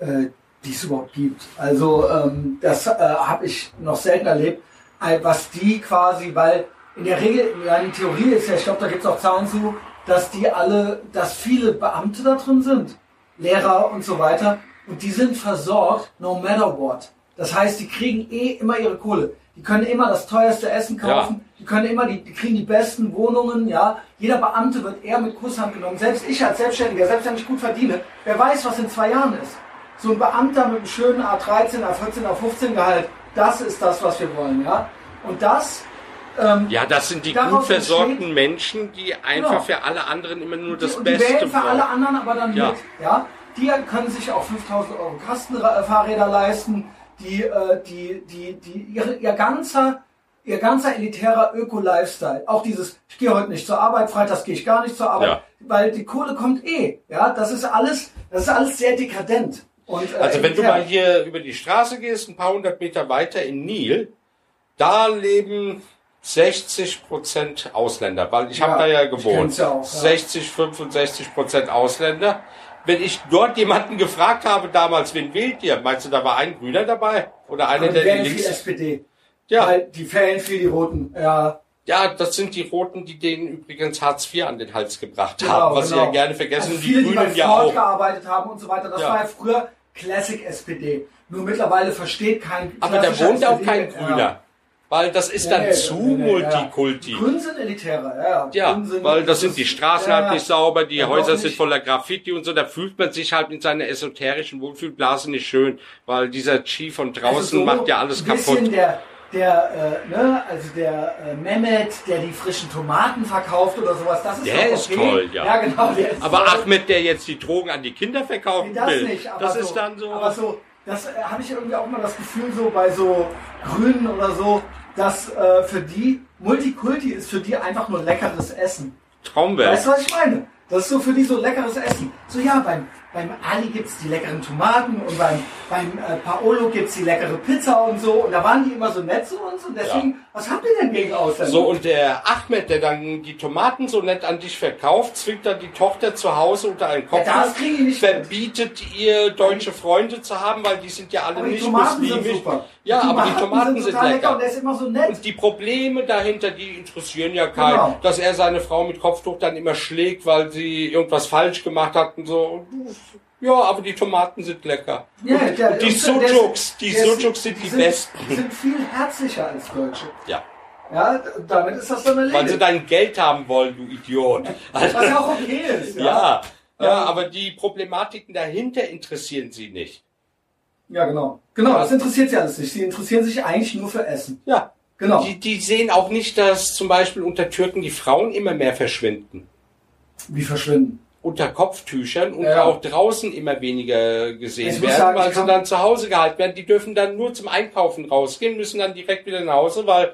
äh, äh, die es überhaupt gibt. Also ähm, das äh, habe ich noch selten erlebt, was die quasi, weil in der Regel, in Theorie ist ja, ich glaube, da gibt es auch Zahlen zu, dass die alle, dass viele Beamte da drin sind, Lehrer und so weiter, und die sind versorgt, no matter what. Das heißt, die kriegen eh immer ihre Kohle. Die können immer das teuerste Essen kaufen, die können immer, die, die kriegen die besten Wohnungen, ja. Jeder Beamte wird eher mit Kusshand genommen. Selbst ich als Selbstständiger, selbst wenn ich gut verdiene, wer weiß, was in zwei Jahren ist. So ein Beamter mit einem schönen A13, A14, A15 Gehalt, das ist das, was wir wollen, ja. Und das, ähm, Ja, das sind die gut versorgten entsteht- Menschen, die einfach Genau. für alle anderen immer nur das die, Beste wählen für alle wollen. anderen aber dann Ja. mit, ja. Die können sich auch 5000 Euro Kastenfahrräder leisten, die, äh, die, die, die, ihre, ihr ganzer, ihr ganzer elitärer Öko-Lifestyle, auch dieses, ich gehe heute nicht zur Arbeit, freitags gehe ich gar nicht zur Arbeit, Ja. weil die Kohle kommt eh, ja, das ist alles, das ist alles sehr dekadent. Und, äh, Also wenn du mal hier über die Straße gehst, ein paar hundert Meter weiter in Nil, da leben 60 Prozent Ausländer, weil ich Ja, habe da ja gewohnt. ja auch, ja. 60, 65 Prozent Ausländer. Wenn ich dort jemanden gefragt habe damals, wen wählt ihr? Meinst du, da war ein Grüner dabei? Oder einer, die der wählen links... SPD. Ja, Weil die wählen viel die Roten, ja. ja, das sind die Roten, die denen übrigens Hartz IV an den Hals gebracht Genau, haben, was sie genau. ja gerne vergessen. Also die viele, die bei Grünen ja auch. gearbeitet haben und so weiter. Das Ja. war ja früher Classic SPD. Nur mittlerweile versteht kein Aber da wohnt auch SPD kein Grüner. Weil das ist dann nee, zu nee, nee, Multikulti. Ja. Grünen sind elitärer, ja. ja. Sind- weil das sind die Straßen ja, halt nicht sauber, die Häuser sind voller Graffiti und so, da fühlt man sich halt in seiner esoterischen Wohlfühlblase nicht schön, weil dieser Chi von draußen Also so macht ja alles ein bisschen kaputt. Der, der, äh, ne, also der äh, Mehmet, der die frischen Tomaten verkauft oder sowas, das ist Der ist okay. toll, ja. Ja, genau, der ist Aber toll. Ahmed, der jetzt die Drogen an die Kinder verkaufen Nee, das will, nicht, aber das so, ist dann so, Aber so, das äh, habe ich irgendwie auch mal das Gefühl so bei so Grünen oder so, dass äh, für die Multikulti ist für die einfach nur leckeres Essen. Traumwelt. Weißt du, was ich meine? Das ist so für die so leckeres Essen. So ja, beim, beim Ali gibt's die leckeren Tomaten und beim, beim äh, Paolo gibt's die leckere Pizza und so. Und da waren die immer so nett zu uns und deswegen, was habt ihr denn gegen Ausländer? So, und der Ahmed, der dann die Tomaten so nett an dich verkauft, zwingt dann die Tochter zu Hause unter einen Kopf, Ja, das kriegen die nicht mit. verbietet ihr deutsche Freunde zu haben, weil die sind ja alle aber die nicht Tomaten sind super. Ja, aber die Tomaten sind total lecker. und der ist immer so nett. Und die Probleme dahinter, die interessieren ja keinen. Genau. Dass er seine Frau mit Kopftuch dann immer schlägt, weil sie irgendwas falsch gemacht hat und so. Ja, aber die Tomaten sind lecker. Ja, und, der- und die und Sujuks, die Sujuks sind die sind, besten. Die sind viel herzlicher als Deutsche. Ja. Ja, und damit ist das dann Weil sie erledigt. dein Geld haben wollen, du Idiot. Also, Was ja auch okay ist. Ja, ja. Ja, Ja. aber die Problematiken dahinter interessieren sie nicht. Ja genau. Genau, das interessiert sie alles nicht. Sie interessieren sich eigentlich nur für Essen. Ja. Genau. Die, die sehen auch nicht, dass zum Beispiel unter Türken die Frauen immer mehr verschwinden. Wie verschwinden. unter Kopftüchern und Ja. auch draußen immer weniger gesehen Ich muss werden, sagen, weil sie dann zu Hause gehalten werden. Die dürfen dann nur zum Einkaufen rausgehen, müssen dann direkt wieder nach Hause, weil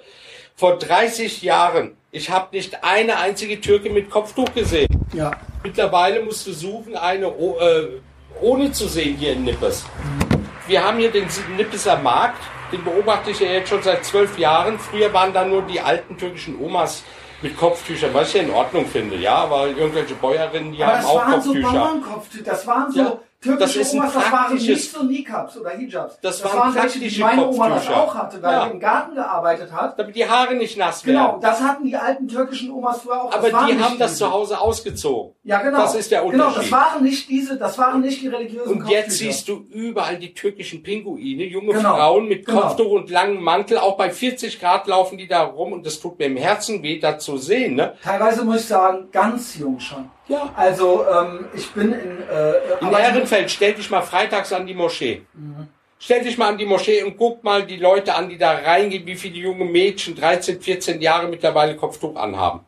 vor 30 Jahren, ich habe nicht eine einzige Türke mit Kopftuch gesehen. Ja. Mittlerweile musst du suchen, eine oh- äh, ohne zu sehen hier in Nippes. Wir haben hier den Nippeser Markt, den beobachte ich ja jetzt schon seit zwölf Jahren. Früher waren da nur die alten türkischen Omas mit Kopftüchern, was ich ja in Ordnung finde, ja, weil irgendwelche Bäuerinnen, die Aber haben das auch waren so Kopftücher. Bauernkopftücher. Das waren so Ja, türkische das ist ein Omas, das waren nicht so Niqabs oder Hijabs. Das waren welche, die meine Oma das Kopftücher. auch hatte, weil Ja. die im Garten gearbeitet hat. damit die Haare nicht nass werden. Genau, das hatten die alten türkischen Omas früher auch. Aber das die haben das zu Hause ausgezogen. Ja, genau. Das ist der Genau, Unterschied. das waren nicht diese, das waren nicht die religiösen Und jetzt Kopftücher. siehst du überall die türkischen Pinguine, junge Genau, Frauen mit genau. Kopftuch und langem Mantel. Auch bei 40 Grad laufen die da rum und das tut mir im Herzen weh, da zu sehen. Ne? Teilweise muss ich sagen, ganz jung schon. Ja. Also ähm, ich bin in, äh, In Ehrenfeld, stell dich mal freitags an die Moschee. Stell dich mal an die Moschee und guck mal die Leute an, die da reingehen, wie viele junge Mädchen, 13, 14 Jahre mittlerweile Kopftuch anhaben.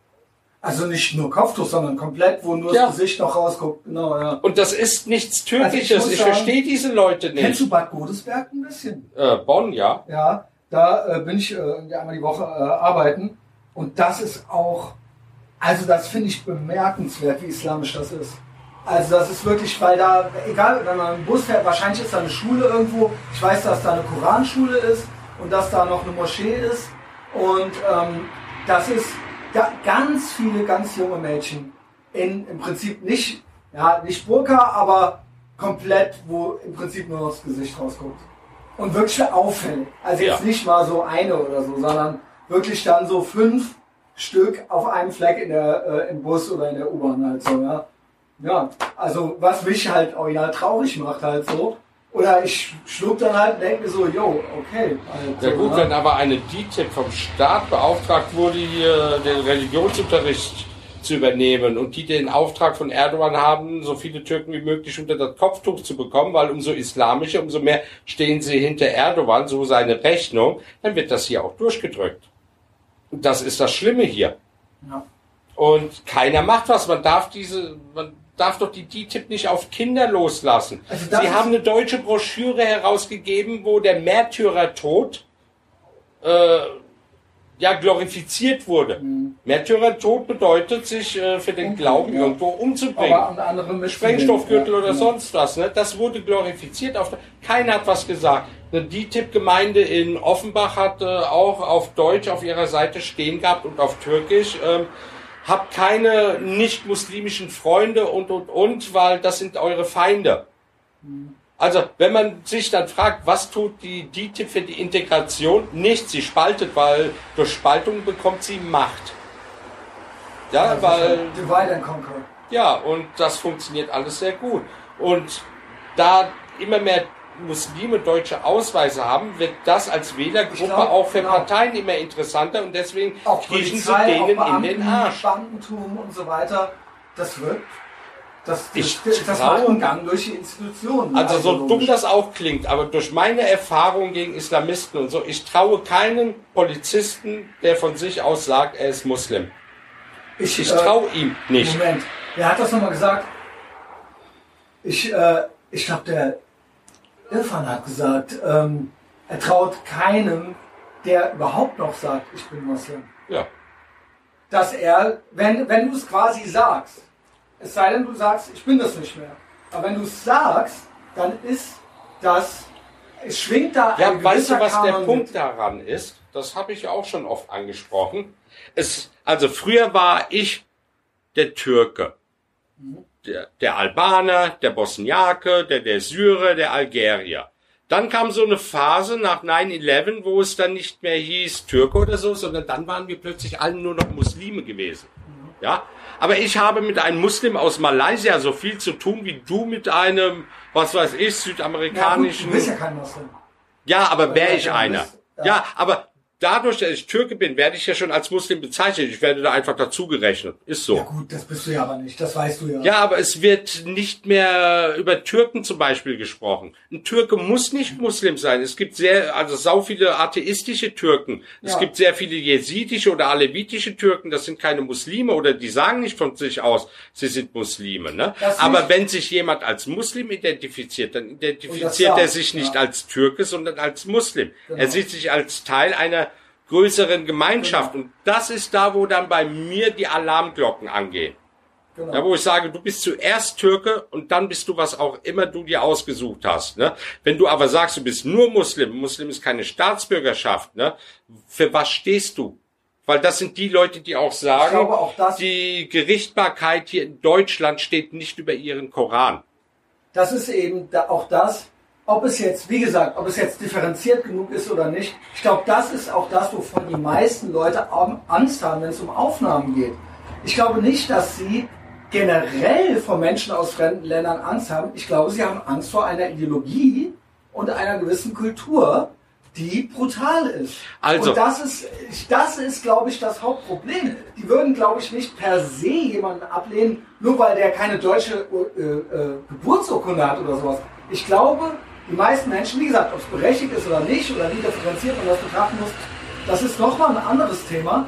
also nicht nur Kopftuch, sondern komplett, wo nur Ja. das Gesicht noch rausguckt. Genau, ja. Und das ist nichts Also ich ich sagen, verstehe diese Leute Kennst nicht. du Bad Godesberg ein bisschen? Äh, Bonn, ja. Ja, da äh, bin ich äh, einmal die Woche äh, arbeiten und das ist auch Also das finde ich bemerkenswert, wie islamisch das ist. Also das ist wirklich, weil da, egal, wenn man im Bus fährt, wahrscheinlich ist da eine Schule irgendwo. Ich weiß, dass da eine Koranschule ist und dass da noch eine Moschee ist. Und ähm, das ist ga, ganz viele ganz junge Mädchen in im Prinzip nicht, ja, nicht Burka, aber komplett, wo im Prinzip nur noch das Gesicht rausguckt. Und wirklich auffällig. Also jetzt Ja. nicht mal so eine oder so, sondern wirklich dann so fünf Stück auf einem Fleck in der, äh, im Bus oder in der U-Bahn halt so, ja. Ja, also was mich halt original traurig macht halt so. Oder ich schluck dann halt und denke mir so, yo, okay. Halt, Ja gut, ne? wenn aber eine DITIB vom Staat beauftragt wurde, hier den Religionsunterricht zu übernehmen und die den Auftrag von Erdogan haben, so viele Türken wie möglich unter das Kopftuch zu bekommen, weil umso islamischer, umso mehr stehen sie hinter Erdogan, so seine Rechnung, dann wird das hier auch durchgedrückt. Das ist das Schlimme hier. Ja. Und keiner macht was. Man darf diese, man darf doch die DTIP nicht auf Kinder loslassen. Also Sie haben eine deutsche Broschüre herausgegeben, wo der Märtyrertod äh, ja glorifiziert wurde. Märtyrertod bedeutet, sich äh, für den Mhm. Glauben Ja. irgendwo umzubringen. Aber Sprengstoffgürtel Ja, oder ja. sonst was. Ne? Das wurde glorifiziert. Auf keiner hat was gesagt. Eine DTIP-Gemeinde in Offenbach hat äh, auch auf Deutsch auf ihrer Seite stehen gehabt und auf Türkisch. Ähm, habt keine nicht-muslimischen Freunde und, und, und, weil das sind eure Feinde. Also, wenn man sich dann fragt, was tut die DTIP für die Integration? Nichts. Sie spaltet, weil durch Spaltung bekommt sie Macht. Ja, Also weil Divide and Conquer. ja, und das funktioniert alles sehr gut. Und da immer mehr Muslime deutsche Ausweise haben, wird das als Wählergruppe glaub, auch für genau. Parteien immer interessanter und deswegen kriechen sie denen auch in den Beamten, Arsch. Beamtentum und so weiter. Das wird, das, Ich das, das traue- Gang durch die Institutionen. Also so dumm das auch klingt, aber durch meine Erfahrung gegen Islamisten und so, ich traue keinem Polizisten, der von sich aus sagt, er ist Muslim. Ich, Ich äh, traue ihm nicht. Moment, wer hat das nochmal gesagt? Ich, äh, ich glaube, der Irfan hat gesagt, ähm, er traut keinem, der überhaupt noch sagt, ich bin Moslem. Ja. Dass er, wenn, wenn du es quasi sagst, es sei denn, du sagst, ich bin das nicht mehr. Aber wenn du es sagst, dann ist das, es schwingt da Ja, ein weißt du, was der Kanon Punkt mit. daran ist? Das habe ich ja auch schon oft angesprochen. Es, also früher war ich der Türke. Der, der Albaner, der Bosniake, der, der Syrer, der Algerier. Dann kam so eine Phase nach 9-11, wo es dann nicht mehr hieß Türke oder so, sondern dann waren wir plötzlich alle nur noch Muslime gewesen. Ja, aber ich habe mit einem Muslim aus Malaysia so viel zu tun wie du mit einem, was weiß ich, Ja, gut, südamerikanischen. du bist ja kein Moslem. Ja, aber wäre ich einer. ja. Ja, aber dadurch, dass ich Türke bin, werde ich ja schon als Muslim bezeichnet. Ich werde da einfach dazugerechnet. Ist so. Ja gut, das bist du ja aber nicht, das weißt du ja. Ja, aber es wird nicht mehr über Türken zum Beispiel gesprochen. Ein Türke muss nicht Muslim sein. Es gibt sehr, also sau viele atheistische Türken. Es Ja. gibt sehr viele jesidische oder alevitische Türken. Das sind keine Muslime oder die sagen nicht von sich aus, sie sind Muslime. Ne? Das Aber nicht. wenn sich jemand als Muslim identifiziert, dann identifiziert er sich nicht ja. als Türke, sondern als Muslim. Genau. Er sieht sich als Teil einer größeren Gemeinschaft. Genau. Und das ist da, wo dann bei mir die Alarmglocken angehen. genau. Ja, wo ich sage, du bist zuerst Türke und dann bist du, was auch immer du dir ausgesucht hast. Ne? Wenn du aber sagst, du bist nur Muslim, Muslim ist keine Staatsbürgerschaft, ne? für was stehst du? Weil das sind die Leute, die auch sagen, auch die Gerichtbarkeit hier in Deutschland steht nicht über ihren Koran. das ist eben da auch das, ob es jetzt, wie gesagt, ob es jetzt differenziert genug ist oder nicht. Ich glaube, das ist auch das, wovon die meisten Leute Angst haben, wenn es um Aufnahmen geht. Ich glaube nicht, dass sie generell vor Menschen aus fremden Ländern Angst haben. Ich glaube, sie haben Angst vor einer Ideologie und einer gewissen Kultur, die brutal ist. Also- und das ist, das ist, glaube ich, das Hauptproblem. Die würden, glaube ich, nicht per se jemanden ablehnen, nur weil der keine deutsche äh, äh, Geburtsurkunde hat oder sowas. Ich glaube, die meisten Menschen, wie gesagt, ob es berechtigt ist oder nicht, oder wie differenziert man das betrachten muss, das ist nochmal ein anderes Thema.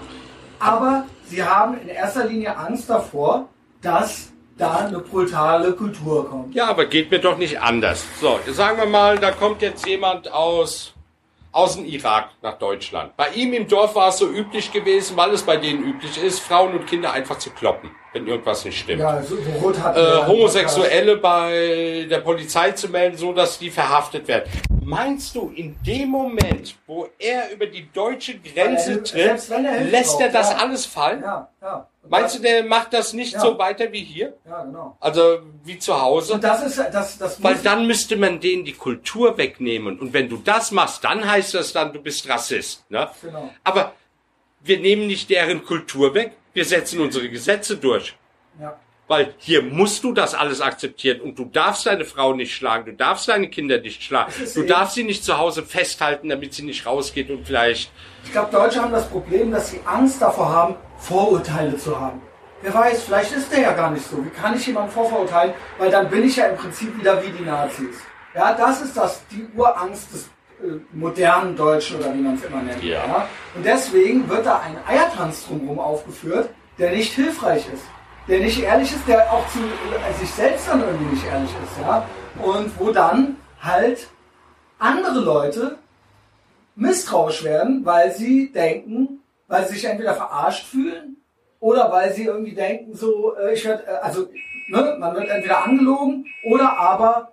Aber sie haben in erster Linie Angst davor, dass da eine brutale Kultur kommt. Ja, aber geht mir doch nicht anders. So, sagen wir mal, da kommt jetzt jemand aus aus dem Irak nach Deutschland. Bei ihm im Dorf war es so üblich gewesen, weil es bei denen üblich ist, Frauen und Kinder einfach zu kloppen, wenn irgendwas nicht stimmt. Ja, so, Äh, Homosexuelle bei der Polizei zu melden, so dass die verhaftet werden. Meinst du, in dem Moment, wo er über die deutsche Grenze er- tritt, lässt er das ja. alles fallen? Ja, ja. Meinst du, der macht das nicht Ja. so weiter wie hier? Ja, genau. Also wie zu Hause? Und das ist, das, das Weil dann müsste man denen die Kultur wegnehmen. Und wenn du das machst, dann heißt das dann, du bist Rassist. Ne? Genau. Aber wir nehmen nicht deren Kultur weg. Wir setzen unsere Gesetze durch. Ja. Weil hier musst du das alles akzeptieren und du darfst deine Frau nicht schlagen, du darfst deine Kinder nicht schlagen, du eben- darfst sie nicht zu Hause festhalten, damit sie nicht rausgeht und vielleicht Ich glaube, Deutsche haben das Problem, dass sie Angst davor haben, Vorurteile zu haben. Wer weiß, vielleicht ist der ja gar nicht so. Wie kann ich jemanden vorverurteilen? Weil dann bin ich ja im Prinzip wieder wie die Nazis. Ja, das ist das, die Urangst des äh, modernen Deutschen oder wie man es immer nennt. Ja. Und deswegen wird da ein Eiertanz drumherum aufgeführt, der nicht hilfreich ist. Der nicht ehrlich ist, der auch zu äh, sich selbst dann irgendwie nicht ehrlich ist. Ja? Und wo dann halt andere Leute misstrauisch werden, weil sie denken, weil sie sich entweder verarscht fühlen oder weil sie irgendwie denken, so, äh, ich werde, äh, also, ne, man wird entweder angelogen oder aber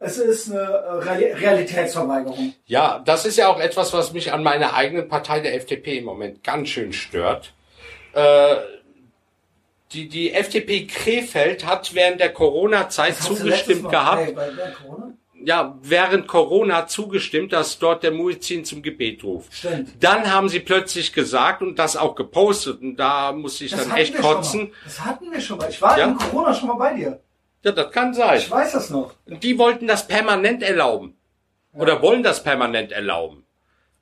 es ist eine Real- Realitätsverweigerung. Ja, das ist ja auch etwas, was mich an meiner eigenen Partei, der FDP, im Moment ganz schön stört. Äh, die, die FDP Krefeld hat während der Corona-Zeit zugestimmt gehabt, Hey, Corona? ja, während Corona zugestimmt, dass dort der Muezzin zum Gebet ruft. Stimmt. Dann haben sie plötzlich gesagt und das auch gepostet und da musste ich Das dann echt kotzen. Das hatten wir schon mal. Ich war Ja? in Corona schon mal bei dir. Ja, das kann sein. Ich weiß das noch. Die wollten das permanent erlauben. Oder wollen das permanent erlauben.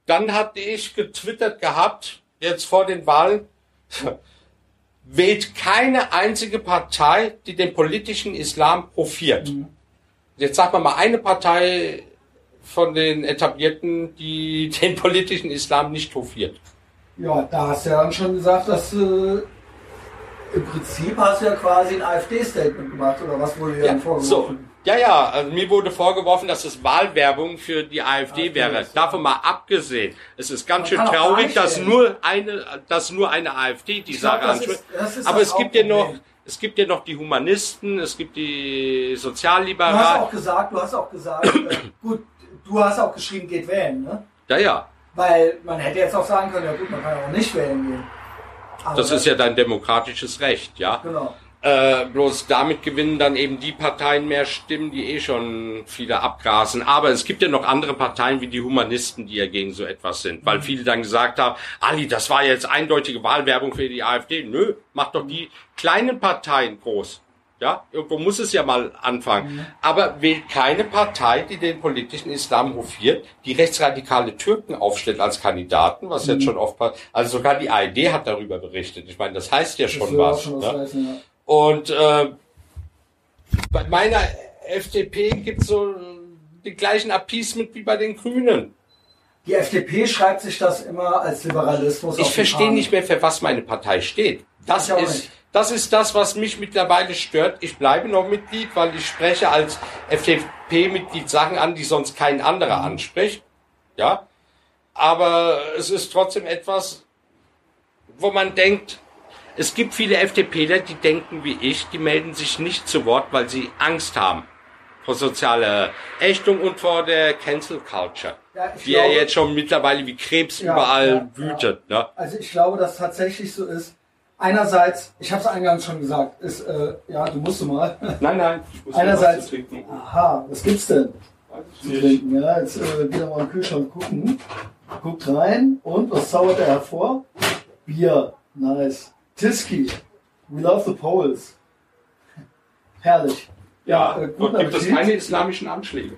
Dann hatte ich getwittert gehabt, jetzt vor den Wahlen, wählt keine einzige Partei, die den politischen Islam hofiert. Jetzt sag mal mal eine Partei von den etablierten, die [laughs] den politischen Islam nicht hofiert. Ja, da hast du ja dann schon gesagt, dass äh, im Prinzip hast du ja quasi ein AfD-Statement gemacht oder was wurde dir Ja, dann so. Ja, ja, also mir wurde vorgeworfen, dass es Wahlwerbung für die AfD AfD wäre. ist, Davon mal abgesehen. Es ist ganz Man schön traurig, dass nur eine, dass nur eine AfD die Sache anspricht. Aber das es gibt ja noch, es gibt ja noch die Humanisten, es gibt die Du hast Sozialliberalen. auch gesagt, du hast auch gesagt, äh, gut, du hast auch geschrieben, geht wählen, ne? Ja, ja. Weil man hätte jetzt auch sagen können, ja gut, man kann ja auch nicht wählen gehen. Aber Das ist ja dein demokratisches Recht, ja. Genau. Äh, bloß damit gewinnen dann eben die Parteien mehr Stimmen, die eh schon viele abgrasen. Aber es gibt ja noch andere Parteien wie die Humanisten, die ja gegen so etwas sind. Weil viele dann gesagt haben, Ali, das war jetzt eindeutige Wahlwerbung für die AfD. Nö, mach doch die kleinen Parteien groß. Ja, irgendwo muss es ja mal anfangen. Aber wählt keine Partei, die den politischen Islam hofiert, die rechtsradikale Türken aufstellt als Kandidaten, was jetzt schon oft passiert. Also sogar die ARD hat darüber berichtet. Ich meine, das heißt ja schon was. schon ne? was heißen, ja. Und äh, bei meiner FDP gibt's so den gleichen Appeasement wie bei den Grünen. Die FDP schreibt sich das immer als Liberalismus Ich verstehe nicht mehr, für was meine Partei steht. Das ist, nicht. das ist das, was mich mittlerweile stört. Ich bleibe noch Mitglied, weil ich spreche als FDP-Mitglied Sachen an, die sonst kein anderer Mhm. anspricht. Ja. Aber es ist trotzdem etwas, wo man denkt, es gibt viele FDPler, die denken wie ich, die melden sich nicht zu Wort, weil sie Angst haben vor sozialer Ächtung und vor der Cancel Culture, Ja, die ja glaube- jetzt schon mittlerweile wie Krebs Ja, überall ja, wütet. Ne? Also ich glaube, dass tatsächlich so ist. Einerseits, ich habe es eingangs schon gesagt, ist, äh, ja, du musst du mal. Nein, nein. Ich muss Einerseits- was. Aha, was gibt's denn zu trinken? Ja, jetzt äh, wieder mal im Kühlschrank gucken. Guckt rein und was zaubert er hervor? Bier, nice. Tiski, we love the Poles. Herrlich. Ja, äh, dort gibt es keine islamischen Anschläge.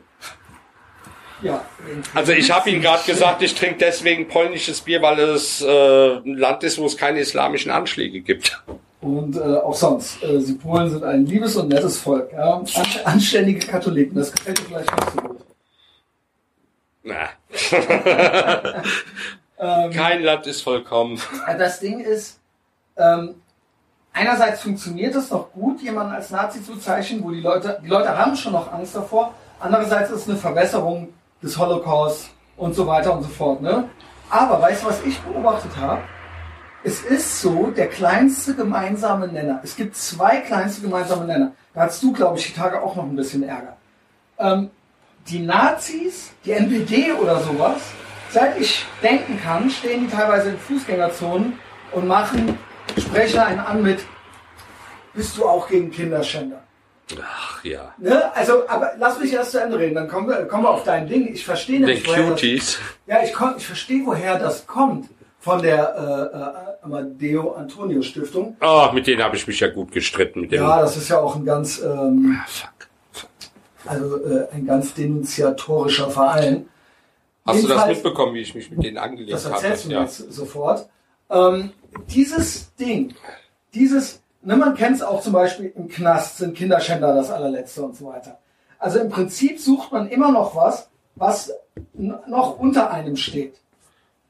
Ja. Also ich habe Ihnen gerade gesagt, ich trinke deswegen polnisches Bier, weil es äh, ein Land ist, wo es keine islamischen Anschläge gibt. Und äh, auch sonst. Äh, Sie Polen sind ein liebes und nettes Volk. Ja? An anständige Katholiken, das gefällt mir vielleicht nicht so gut. Na. [laughs] Ähm, Kein Land ist vollkommen. Äh, Das Ding ist, ähm, einerseits funktioniert es noch gut, jemanden als Nazi zu bezeichnen, wo die Leute, die Leute haben schon noch Angst davor. Andererseits ist es eine Verbesserung des Holocaust und so weiter und so fort. Ne? Aber weißt du, was ich beobachtet habe? Es ist so der kleinste gemeinsame Nenner. Es gibt zwei kleinste gemeinsame Nenner. Da hast du, glaube ich, die Tage auch noch ein bisschen Ärger. Ähm, die Nazis, die NPD oder sowas, seit ich denken kann, stehen die teilweise in Fußgängerzonen und machen, sprechen einen an mit, bist du auch gegen Kinderschänder? Ach ja. Ne? Also, aber lass mich erst zu Ende reden, dann kommen wir, kommen wir auf dein Ding. Ich verstehe Den nicht, woher das, Cuties. ja, ich, ich verstehe, woher das kommt von der äh, äh, Amadeo Antonio Stiftung. Oh, mit denen habe ich mich ja gut gestritten. Mit dem Ja, das ist ja auch ein ganz, ähm, Ah, also äh, ein ganz denunziatorischer Verein. Hast du das Jedenfalls- mitbekommen, wie ich mich mit denen angelegt Das habe? erzählst du mir Ja. jetzt sofort. Ähm, dieses Ding, dieses, ne, man kennt es auch zum Beispiel im Knast, sind Kinderschänder das allerletzte und so weiter. Also im Prinzip sucht man immer noch was, was noch unter einem steht.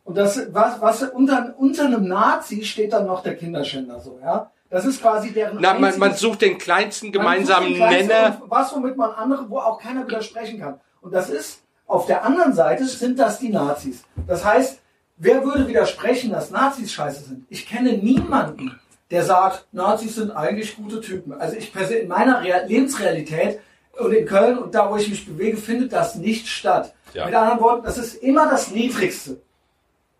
Und das, was, was unter, unter einem Nazi steht dann noch der Kinderschänder so, ja. Das ist quasi deren Na, man, man sucht den kleinsten gemeinsamen den kleinsten Nenner. Was, womit man andere, wo auch keiner widersprechen kann. Und das ist, auf der anderen Seite sind das die Nazis. Das heißt, wer würde widersprechen, dass Nazis scheiße sind? Ich kenne niemanden, der sagt, Nazis sind eigentlich gute Typen. Also ich persönlich, in meiner Real Lebensrealität und in Köln und da, wo ich mich bewege, findet das nicht statt. Ja. Mit anderen Worten, das ist immer das Niedrigste.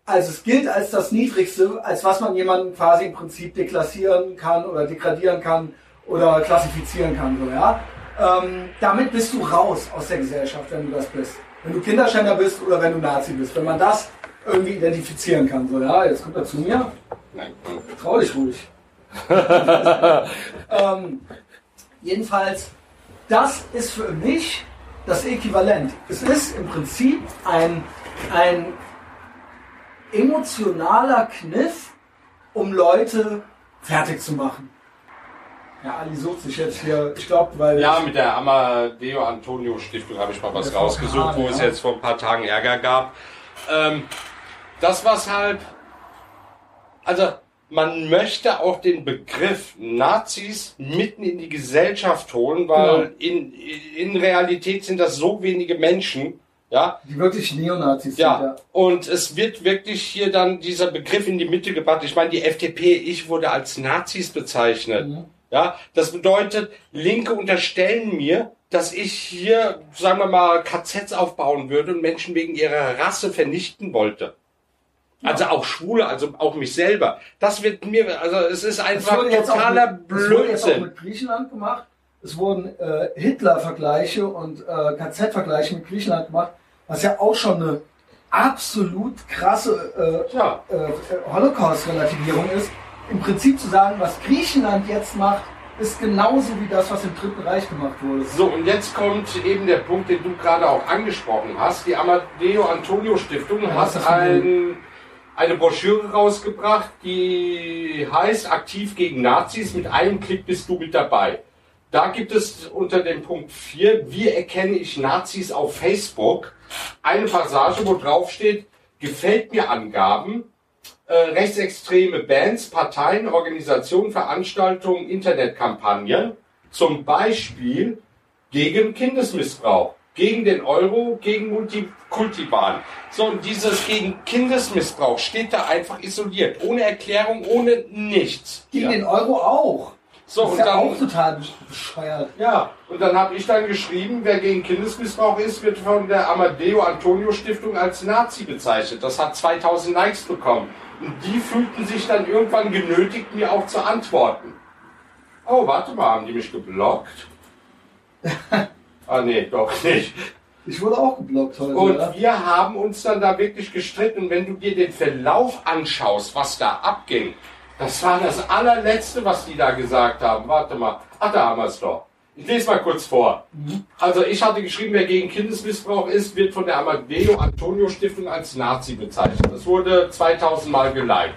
Also es gilt als das Niedrigste, als was man jemanden quasi im Prinzip deklassieren kann oder degradieren kann oder klassifizieren kann. So, ja? ähm, damit bist du raus aus der Gesellschaft, wenn du das bist. Wenn du Kinderschänder bist oder wenn du Nazi bist. Wenn man das irgendwie identifizieren kann. So, ja, jetzt kommt er zu mir. Nein. Trau dich ruhig. [laughs] ähm, jedenfalls, das ist für mich das Äquivalent. Es ist im Prinzip ein, ein emotionaler Kniff, um Leute fertig zu machen. Ja, Ali sucht sich jetzt hier, ich glaube, weil. Ja, mit der Amadeo Antonio Stiftung habe ich mal was rausgesucht, VKH, wo es ja. jetzt vor ein paar Tagen Ärger gab. Ähm, das was halt, also man möchte auch den Begriff Nazis mitten in die Gesellschaft holen, weil in, in Realität sind das so wenige Menschen, ja, die wirklich Neonazis ja, sind. Ja. und es wird wirklich hier dann dieser Begriff in die Mitte gebracht. Ich meine, die FDP, ich wurde als Nazis bezeichnet. Mhm. Ja, das bedeutet, Linke unterstellen mir, dass ich hier, sagen wir mal, KZs aufbauen würde und Menschen wegen ihrer Rasse vernichten wollte. Also auch Schwule, also auch mich selber. Das wird mir, also es ist Es einfach auch totaler mit, es wurde jetzt auch Blödsinn. mit Griechenland gemacht. Es wurden äh, Hitler-Vergleiche und äh, KZ-Vergleiche mit Griechenland gemacht, was ja auch schon eine absolut krasse äh, Ja. äh, Holocaust-Relativierung ist. Im Prinzip zu sagen, was Griechenland jetzt macht, ist genauso wie das, was im Dritten Reich gemacht wurde. So, und jetzt kommt eben der Punkt, den du gerade auch angesprochen hast. Die Amadeo Antonio Stiftung Ja, hat ein, eine Broschüre rausgebracht, die heißt Aktiv gegen Nazis. Mit einem Klick bist du mit dabei. Da gibt es unter dem Punkt 4, wie erkenne ich Nazis auf Facebook, eine Passage, wo drauf steht, gefällt mir Angaben, äh, rechtsextreme Bands, Parteien, Organisationen, Veranstaltungen, Internetkampagnen, zum Beispiel gegen Kindesmissbrauch, gegen den Euro, gegen Multikultivan. So, und dieses gegen Kindesmissbrauch steht da einfach isoliert, ohne Erklärung, ohne nichts. Gegen Ja. den Euro auch. So, das ist und ja auch dann, total bescheuert. ja, und dann habe ich dann geschrieben, wer gegen Kindesmissbrauch ist, wird von der Amadeo Antonio Stiftung als Nazi bezeichnet. Das hat 2000 Likes bekommen. Und die fühlten sich dann irgendwann genötigt, mir auch zu antworten. Oh, warte mal, haben die mich geblockt? [laughs] ah, nee, doch nicht. Ich wurde auch geblockt heute. Und oder? wir haben uns dann da wirklich gestritten. Wenn du dir den Verlauf anschaust, was da abging, das war das allerletzte, was die da gesagt haben. Warte mal. Ach, da haben wir es doch. Ich lese mal kurz vor. Also ich hatte geschrieben, wer gegen Kindesmissbrauch ist, wird von der Amadeo Antonio Stiftung als Nazi bezeichnet. Das wurde 2000 Mal geliked.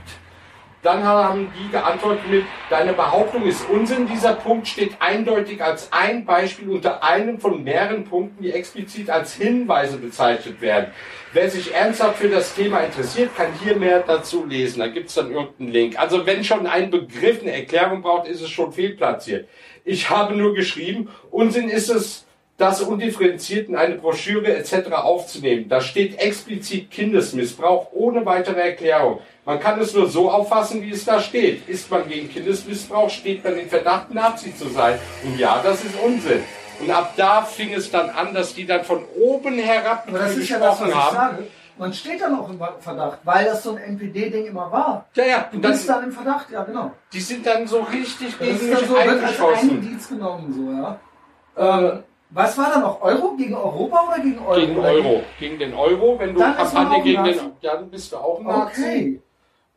Dann haben die geantwortet mit, deine Behauptung ist Unsinn. Dieser Punkt steht eindeutig als ein Beispiel unter einem von mehreren Punkten, die explizit als Hinweise bezeichnet werden. Wer sich ernsthaft für das Thema interessiert, kann hier mehr dazu lesen. Da gibt's dann irgendeinen Link. Also wenn schon ein Begriff eine Erklärung braucht, ist es schon fehlplatziert. Ich habe nur geschrieben, Unsinn ist es, das undifferenziert in eine Broschüre etc. aufzunehmen. Da steht explizit Kindesmissbrauch ohne weitere Erklärung. Man kann es nur so auffassen, wie es da steht. Ist man gegen Kindesmissbrauch, steht man in Verdacht, Nazi zu sein. Und ja, das ist Unsinn. Und ab da fing es dann an, dass die dann von oben herab Aber das ist ja das, was ich haben. sage. Man steht dann auch im Verdacht, weil das so ein NPD-Ding immer war. Ja, ja. Du bist dann, dann, im Verdacht, ja genau. Die sind dann so richtig das gegen mich so, eingeschossen. Als Indiz genommen, so, ja. Ähm, was war da noch? Euro gegen Europa oder gegen Euro? Gegen Euro. Gegen den Euro. Wenn du dann Kampagne gegen den, dann bist du auch Nazi. Okay.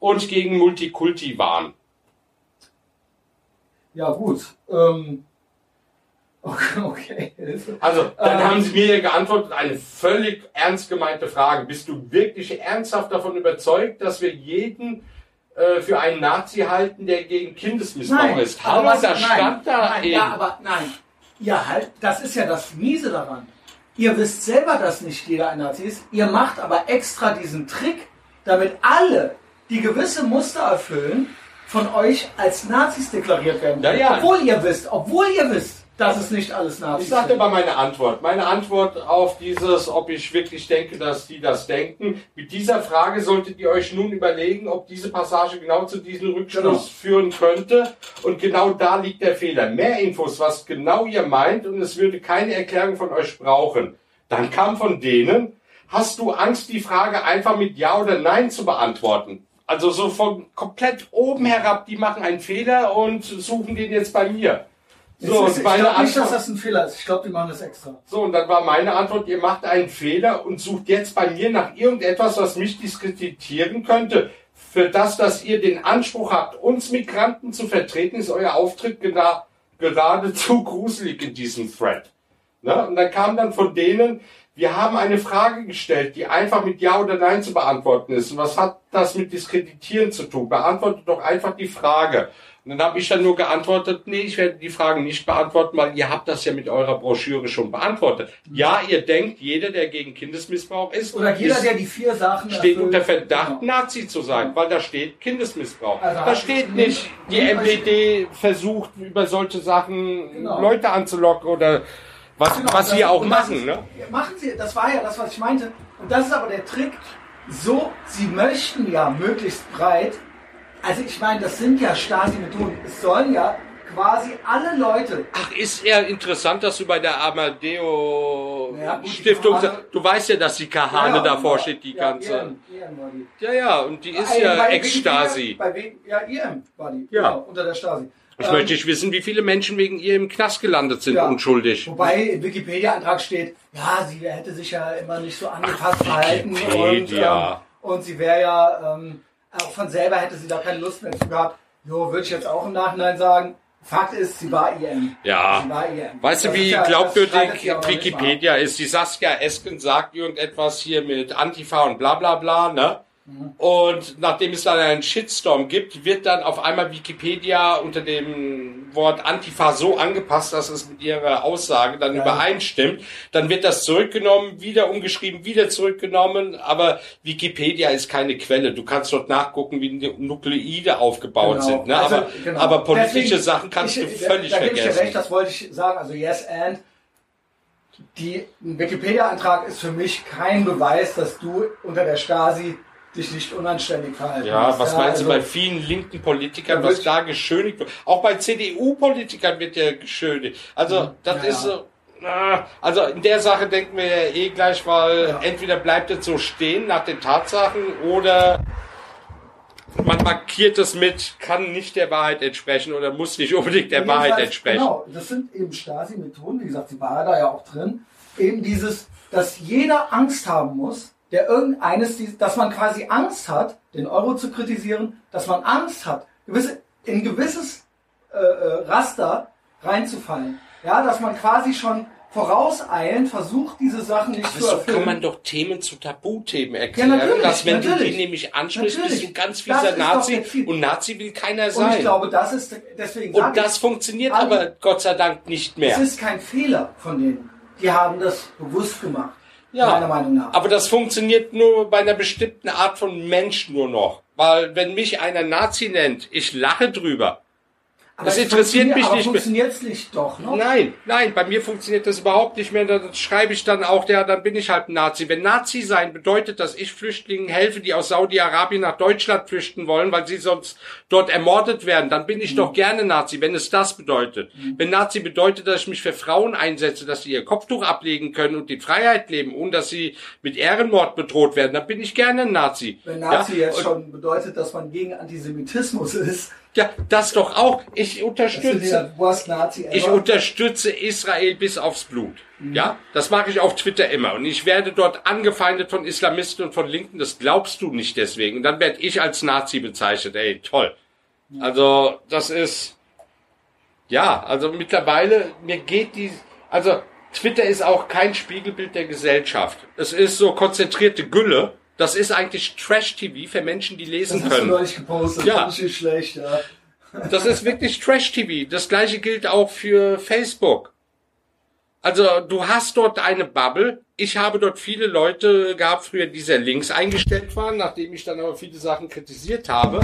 Und gegen Multikulti waren. Ja, gut. Ähm, [laughs] okay. Also, dann ähm, haben sie mir geantwortet, eine völlig ernst gemeinte Frage. Bist du wirklich ernsthaft davon überzeugt, dass wir jeden äh, für einen Nazi halten, der gegen Kindesmissbrauch nein, ist? Aber was, da stand da nein, eben. Ja, aber nein, Ihr halt, das ist ja das Miese daran. Ihr wisst selber, dass nicht jeder ein Nazi ist. Ihr macht aber extra diesen Trick, damit alle, die gewisse Muster erfüllen, von euch als Nazis deklariert werden. Ja, ja. Obwohl ihr wisst, obwohl ihr wisst, das ist nicht alles Nazis. Ich sagte mal meine Antwort. Meine Antwort auf dieses, ob ich wirklich denke, dass die das denken. Mit dieser Frage solltet ihr euch nun überlegen, ob diese Passage genau zu diesem Rückschluss genau. führen könnte. Und genau da liegt der Fehler. Mehr Infos, was genau ihr meint, und es würde keine Erklärung von euch brauchen. Dann kam von denen, hast du Angst, die Frage einfach mit Ja oder Nein zu beantworten? Also so von komplett oben herab, die machen einen Fehler und suchen den jetzt bei mir. So, ist, ich glaube nicht, dass das ein Fehler ist. Ich glaube, die machen das extra. So, und dann war meine Antwort, ihr macht einen Fehler und sucht jetzt bei mir nach irgendetwas, was mich diskreditieren könnte. Für das, dass ihr den Anspruch habt, uns Migranten zu vertreten, ist euer Auftritt geradezu [laughs] gruselig in diesem Thread. Ne? Und dann kam dann von denen, wir haben eine Frage gestellt, die einfach mit Ja oder Nein zu beantworten ist. Und was hat das mit Diskreditieren zu tun? Beantwortet doch einfach die Frage. Und dann habe ich dann nur geantwortet, nee, ich werde die Fragen nicht beantworten, weil ihr habt das ja mit eurer Broschüre schon beantwortet. Ja, ihr denkt, jeder, der gegen Kindesmissbrauch ist, oder jeder, ist, der die vier Sachen steht erfüllt, unter Verdacht, genau. Nazi zu sein, weil da steht Kindesmissbrauch. Also da steht nicht, die MPD versucht über solche Sachen genau. Leute anzulocken oder was, genau, was sie auch machen. Ist, ne? Machen sie, das war ja das, was ich meinte. Und das ist aber der Trick. So, sie möchten ja möglichst breit also ich meine, das sind ja Stasi-Methoden. Es sollen ja quasi alle Leute. Ach, ist ja interessant, dass du bei der Amadeo ja, Stiftung, du weißt ja, dass die Kahane ja, davor steht, die ja, ganze. EM, EM ja, ja, und die ist ja Ex-Stasi. Ja, EM war die, ja. Genau, unter der Stasi. Ich ähm, möchte nicht wissen, wie viele Menschen wegen ihr im Knast gelandet sind, ja, unschuldig. Wobei im Wikipedia-Antrag steht, ja, sie hätte sich ja immer nicht so angepasst verhalten. Und, ähm, und sie wäre ja, ähm, auch von selber hätte sie da keine Lust mehr zu gehabt. Jo, würde ich jetzt auch im Nachhinein sagen. Fakt ist, sie war IM. Ja. War IM. Weißt das du, wie ja, glaubwürdig Wikipedia ist? Die Saskia Esken sagt irgendetwas hier mit Antifa und bla bla bla, ne? Und nachdem es dann einen Shitstorm gibt, wird dann auf einmal Wikipedia unter dem Wort Antifa so angepasst, dass es mit ihrer Aussage dann ja. übereinstimmt. Dann wird das zurückgenommen, wieder umgeschrieben, wieder zurückgenommen. Aber Wikipedia ist keine Quelle. Du kannst dort nachgucken, wie die Nukleide aufgebaut genau. sind. Ne? Also, aber, genau. aber, politische Deswegen, Sachen kannst ich, du völlig da, da vergessen. Ich dir recht, das wollte ich sagen. Also yes and. Die Wikipedia-Antrag ist für mich kein Beweis, dass du unter der Stasi dich nicht unanständig verhalten Ja, hast. was ja, meinst also, du bei vielen linken Politikern, was da geschönigt wird? Auch bei CDU-Politikern wird ja geschönigt. Also, das ja, ist so. Also in der Sache denken wir ja eh gleich, weil ja. entweder bleibt es so stehen nach den Tatsachen oder man markiert es mit, kann nicht der Wahrheit entsprechen oder muss nicht unbedingt der Wahrheit entsprechen. Genau, das sind eben Stasi-Methoden, wie gesagt, sie war da ja auch drin. Eben dieses, dass jeder Angst haben muss, der irgendeines, dass man quasi Angst hat, den Euro zu kritisieren, dass man Angst hat, gewisse, in gewisses äh, äh, Raster reinzufallen. Ja, dass man quasi schon vorauseilend versucht, diese Sachen nicht Aber zu erfüllen. so kann man doch Themen zu Tabuthemen erklären. Ja, dass wenn natürlich. du die nämlich ansprichst, natürlich. bist du ganz fieser Nazi und Nazi will keiner sein. Und ich glaube, das ist deswegen. Und das ich, funktioniert aber Gott sei Dank nicht mehr. Es ist kein Fehler von denen. Die haben das bewusst gemacht. Ja, meiner Meinung nach. Aber das funktioniert nur bei einer bestimmten Art von Mensch nur noch. Weil wenn mich einer Nazi nennt, ich lache drüber. Das interessiert mich aber nicht mehr. funktioniert's nicht doch, ne? Nein, nein, bei mir funktioniert das überhaupt nicht mehr. Dann schreibe ich dann auch, ja, dann bin ich halt ein Nazi. Wenn Nazi sein bedeutet, dass ich Flüchtlingen helfe, die aus Saudi-Arabien nach Deutschland flüchten wollen, weil sie sonst dort ermordet werden, dann bin ich doch gerne Nazi, wenn es das bedeutet. Wenn Nazi bedeutet, dass ich mich für Frauen einsetze, dass sie ihr Kopftuch ablegen können und in Freiheit leben und dass sie mit Ehrenmord bedroht werden, dann bin ich gerne ein Nazi. Wenn Nazi ja? jetzt schon bedeutet, dass man gegen Antisemitismus [laughs] ist, Ja, das doch auch. Ich unterstütze. Ich unterstütze Israel bis aufs Blut. Ja, das mache ich auf Twitter immer. Und ich werde dort angefeindet von Islamisten und von Linken. Das glaubst du nicht deswegen. Und dann werde ich als Nazi bezeichnet. Ey, toll. Also, das ist, ja, also mittlerweile, mir geht die, also Twitter ist auch kein Spiegelbild der Gesellschaft. Es ist so konzentrierte Gülle. Das ist eigentlich Trash-TV für Menschen, die das lesen hast du können. neulich gepostet, Ja. ich nicht schlecht, ja. Das ist wirklich Trash-TV. Das gleiche gilt auch für Facebook. Also du hast dort eine Bubble. Ich habe dort viele Leute gehabt früher, die sehr links eingestellt waren, nachdem ich dann aber viele Sachen kritisiert habe,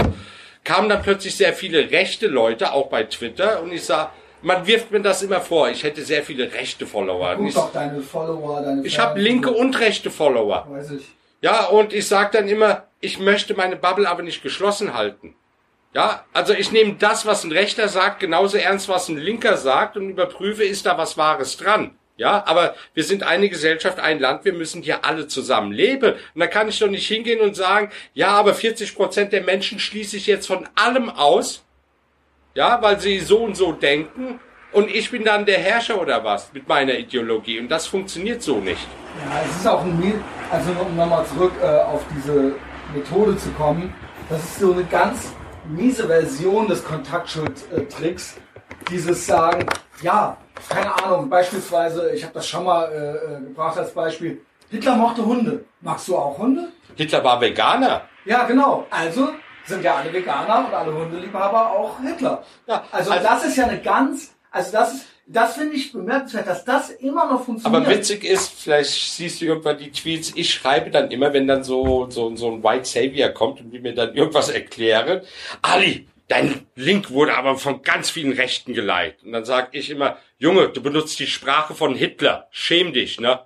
kamen dann plötzlich sehr viele rechte Leute, auch bei Twitter, und ich sah, man wirft mir das immer vor, ich hätte sehr viele rechte Follower. Guck ich doch deine Follower, deine ich habe linke so. und rechte Follower. Weiß ich. Ja, und ich sage dann immer, ich möchte meine Bubble aber nicht geschlossen halten. Ja, also ich nehme das, was ein Rechter sagt, genauso ernst, was ein Linker sagt und überprüfe, ist da was Wahres dran. Ja, aber wir sind eine Gesellschaft, ein Land, wir müssen hier alle zusammen leben. Und da kann ich doch nicht hingehen und sagen, ja, aber 40 Prozent der Menschen schließe ich jetzt von allem aus, ja, weil sie so und so denken und ich bin dann der Herrscher oder was mit meiner Ideologie und das funktioniert so nicht. Ja, es ist auch ein, also um nochmal zurück äh, auf diese Methode zu kommen, das ist so eine ganz miese Version des Kontaktschuldtricks. Dieses Sagen, ja, keine Ahnung, beispielsweise, ich habe das schon mal äh, äh, gebracht als Beispiel, Hitler mochte Hunde. Magst du auch Hunde? Hitler war Veganer. Ja, genau. Also sind ja alle Veganer und alle Hundeliebhaber auch Hitler. Ja, also, also- das ist ja eine ganz, also das das finde ich bemerkenswert, dass das immer noch funktioniert. Aber witzig ist, vielleicht siehst du irgendwann die Tweets, ich schreibe dann immer, wenn dann so, so, so ein White Savior kommt und will mir dann irgendwas erklären, Ali, dein Link wurde aber von ganz vielen Rechten geleitet. Und dann sage ich immer, Junge, du benutzt die Sprache von Hitler, schäm dich, ne?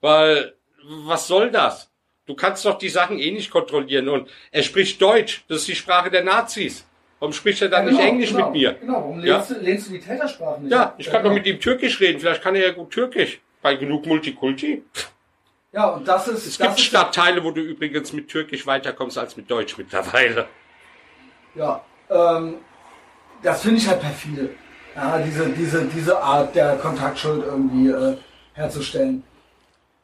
Weil, was soll das? Du kannst doch die Sachen eh nicht kontrollieren und er spricht Deutsch, das ist die Sprache der Nazis. Warum spricht er dann Ja, nicht genau, Englisch genau, mit mir? Genau, warum Ja. lehnst, du, lehnst du die Tätersprache nicht Ja, ich kann doch genau. mit ihm Türkisch reden, vielleicht kann er ja gut Türkisch. Bei genug Multikulti. Ja, und das ist. Es das gibt ist, Stadtteile, wo du übrigens mit Türkisch weiterkommst als mit Deutsch mittlerweile. Ja, ähm, das finde ich halt perfide. Ja, diese, diese, diese Art der Kontaktschuld irgendwie äh, herzustellen.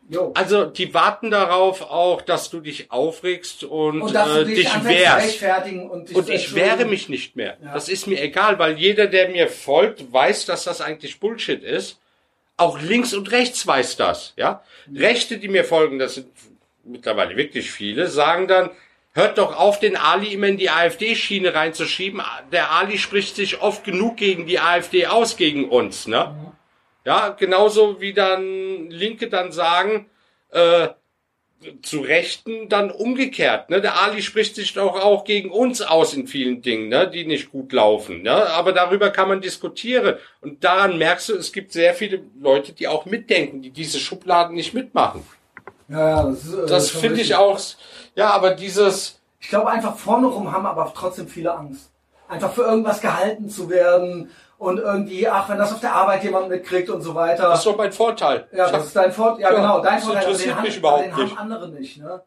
Jo. Also die warten darauf auch, dass du dich aufregst und, Und äh, dich, dich wehrst. und dich Und ich wehre mich nicht mehr. Ja. Das ist mir egal, weil jeder, der mir folgt, weiß, dass das eigentlich Bullshit ist. Auch links und rechts weiß das, ja. Rechte, die mir folgen, das sind mittlerweile wirklich viele, sagen dann, hört doch auf, den Ali immer in die AfD-Schiene reinzuschieben. Der Ali spricht sich oft genug gegen die AfD aus, gegen uns, ne? Ja, genauso wie dann Linke dann sagen, äh, zu Rechten dann umgekehrt. Ne? Der Ali spricht sich doch auch gegen uns aus in vielen Dingen, ne? die nicht gut laufen. Ne? Aber darüber kann man diskutieren. Und daran merkst du, es gibt sehr viele Leute, die auch mitdenken, die diese Schubladen nicht mitmachen. Ja, ja, das, ist, äh, Das finde ich auch, ja, aber dieses, Ich glaube einfach vorne rum haben aber trotzdem viele Angst. Einfach für irgendwas gehalten zu werden und irgendwie, ach, wenn das auf der Arbeit jemand mitkriegt und so weiter. das ist doch mein Vorteil. Ja, das ist dein Vorteil. Ja, Ja, genau, dein das Vorteil. aber interessiert mich haben, überhaupt den nicht. haben andere nicht, ne?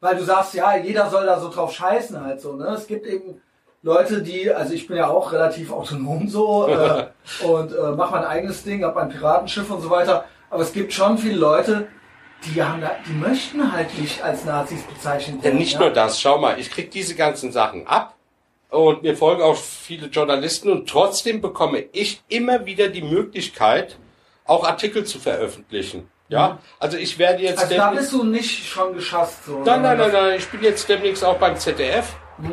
Weil du sagst, ja, jeder soll da so drauf scheißen halt so, ne? Es gibt eben Leute, die, also ich bin ja auch relativ autonom so [laughs] äh, und äh, mache mein eigenes Ding, hab ein Piratenschiff und so weiter. Aber es gibt schon viele Leute, die haben da, die möchten halt nicht als Nazis bezeichnet Ja, werden. nicht nur das, schau mal, ich krieg diese ganzen Sachen ab und mir folgen auch viele Journalisten und trotzdem bekomme ich immer wieder die Möglichkeit, auch Artikel zu veröffentlichen. Ja, also ich werde jetzt Also da bist du nicht schon geschasst so. nein, nein, nein, nein, ich bin jetzt demnächst auch beim ZDF. das-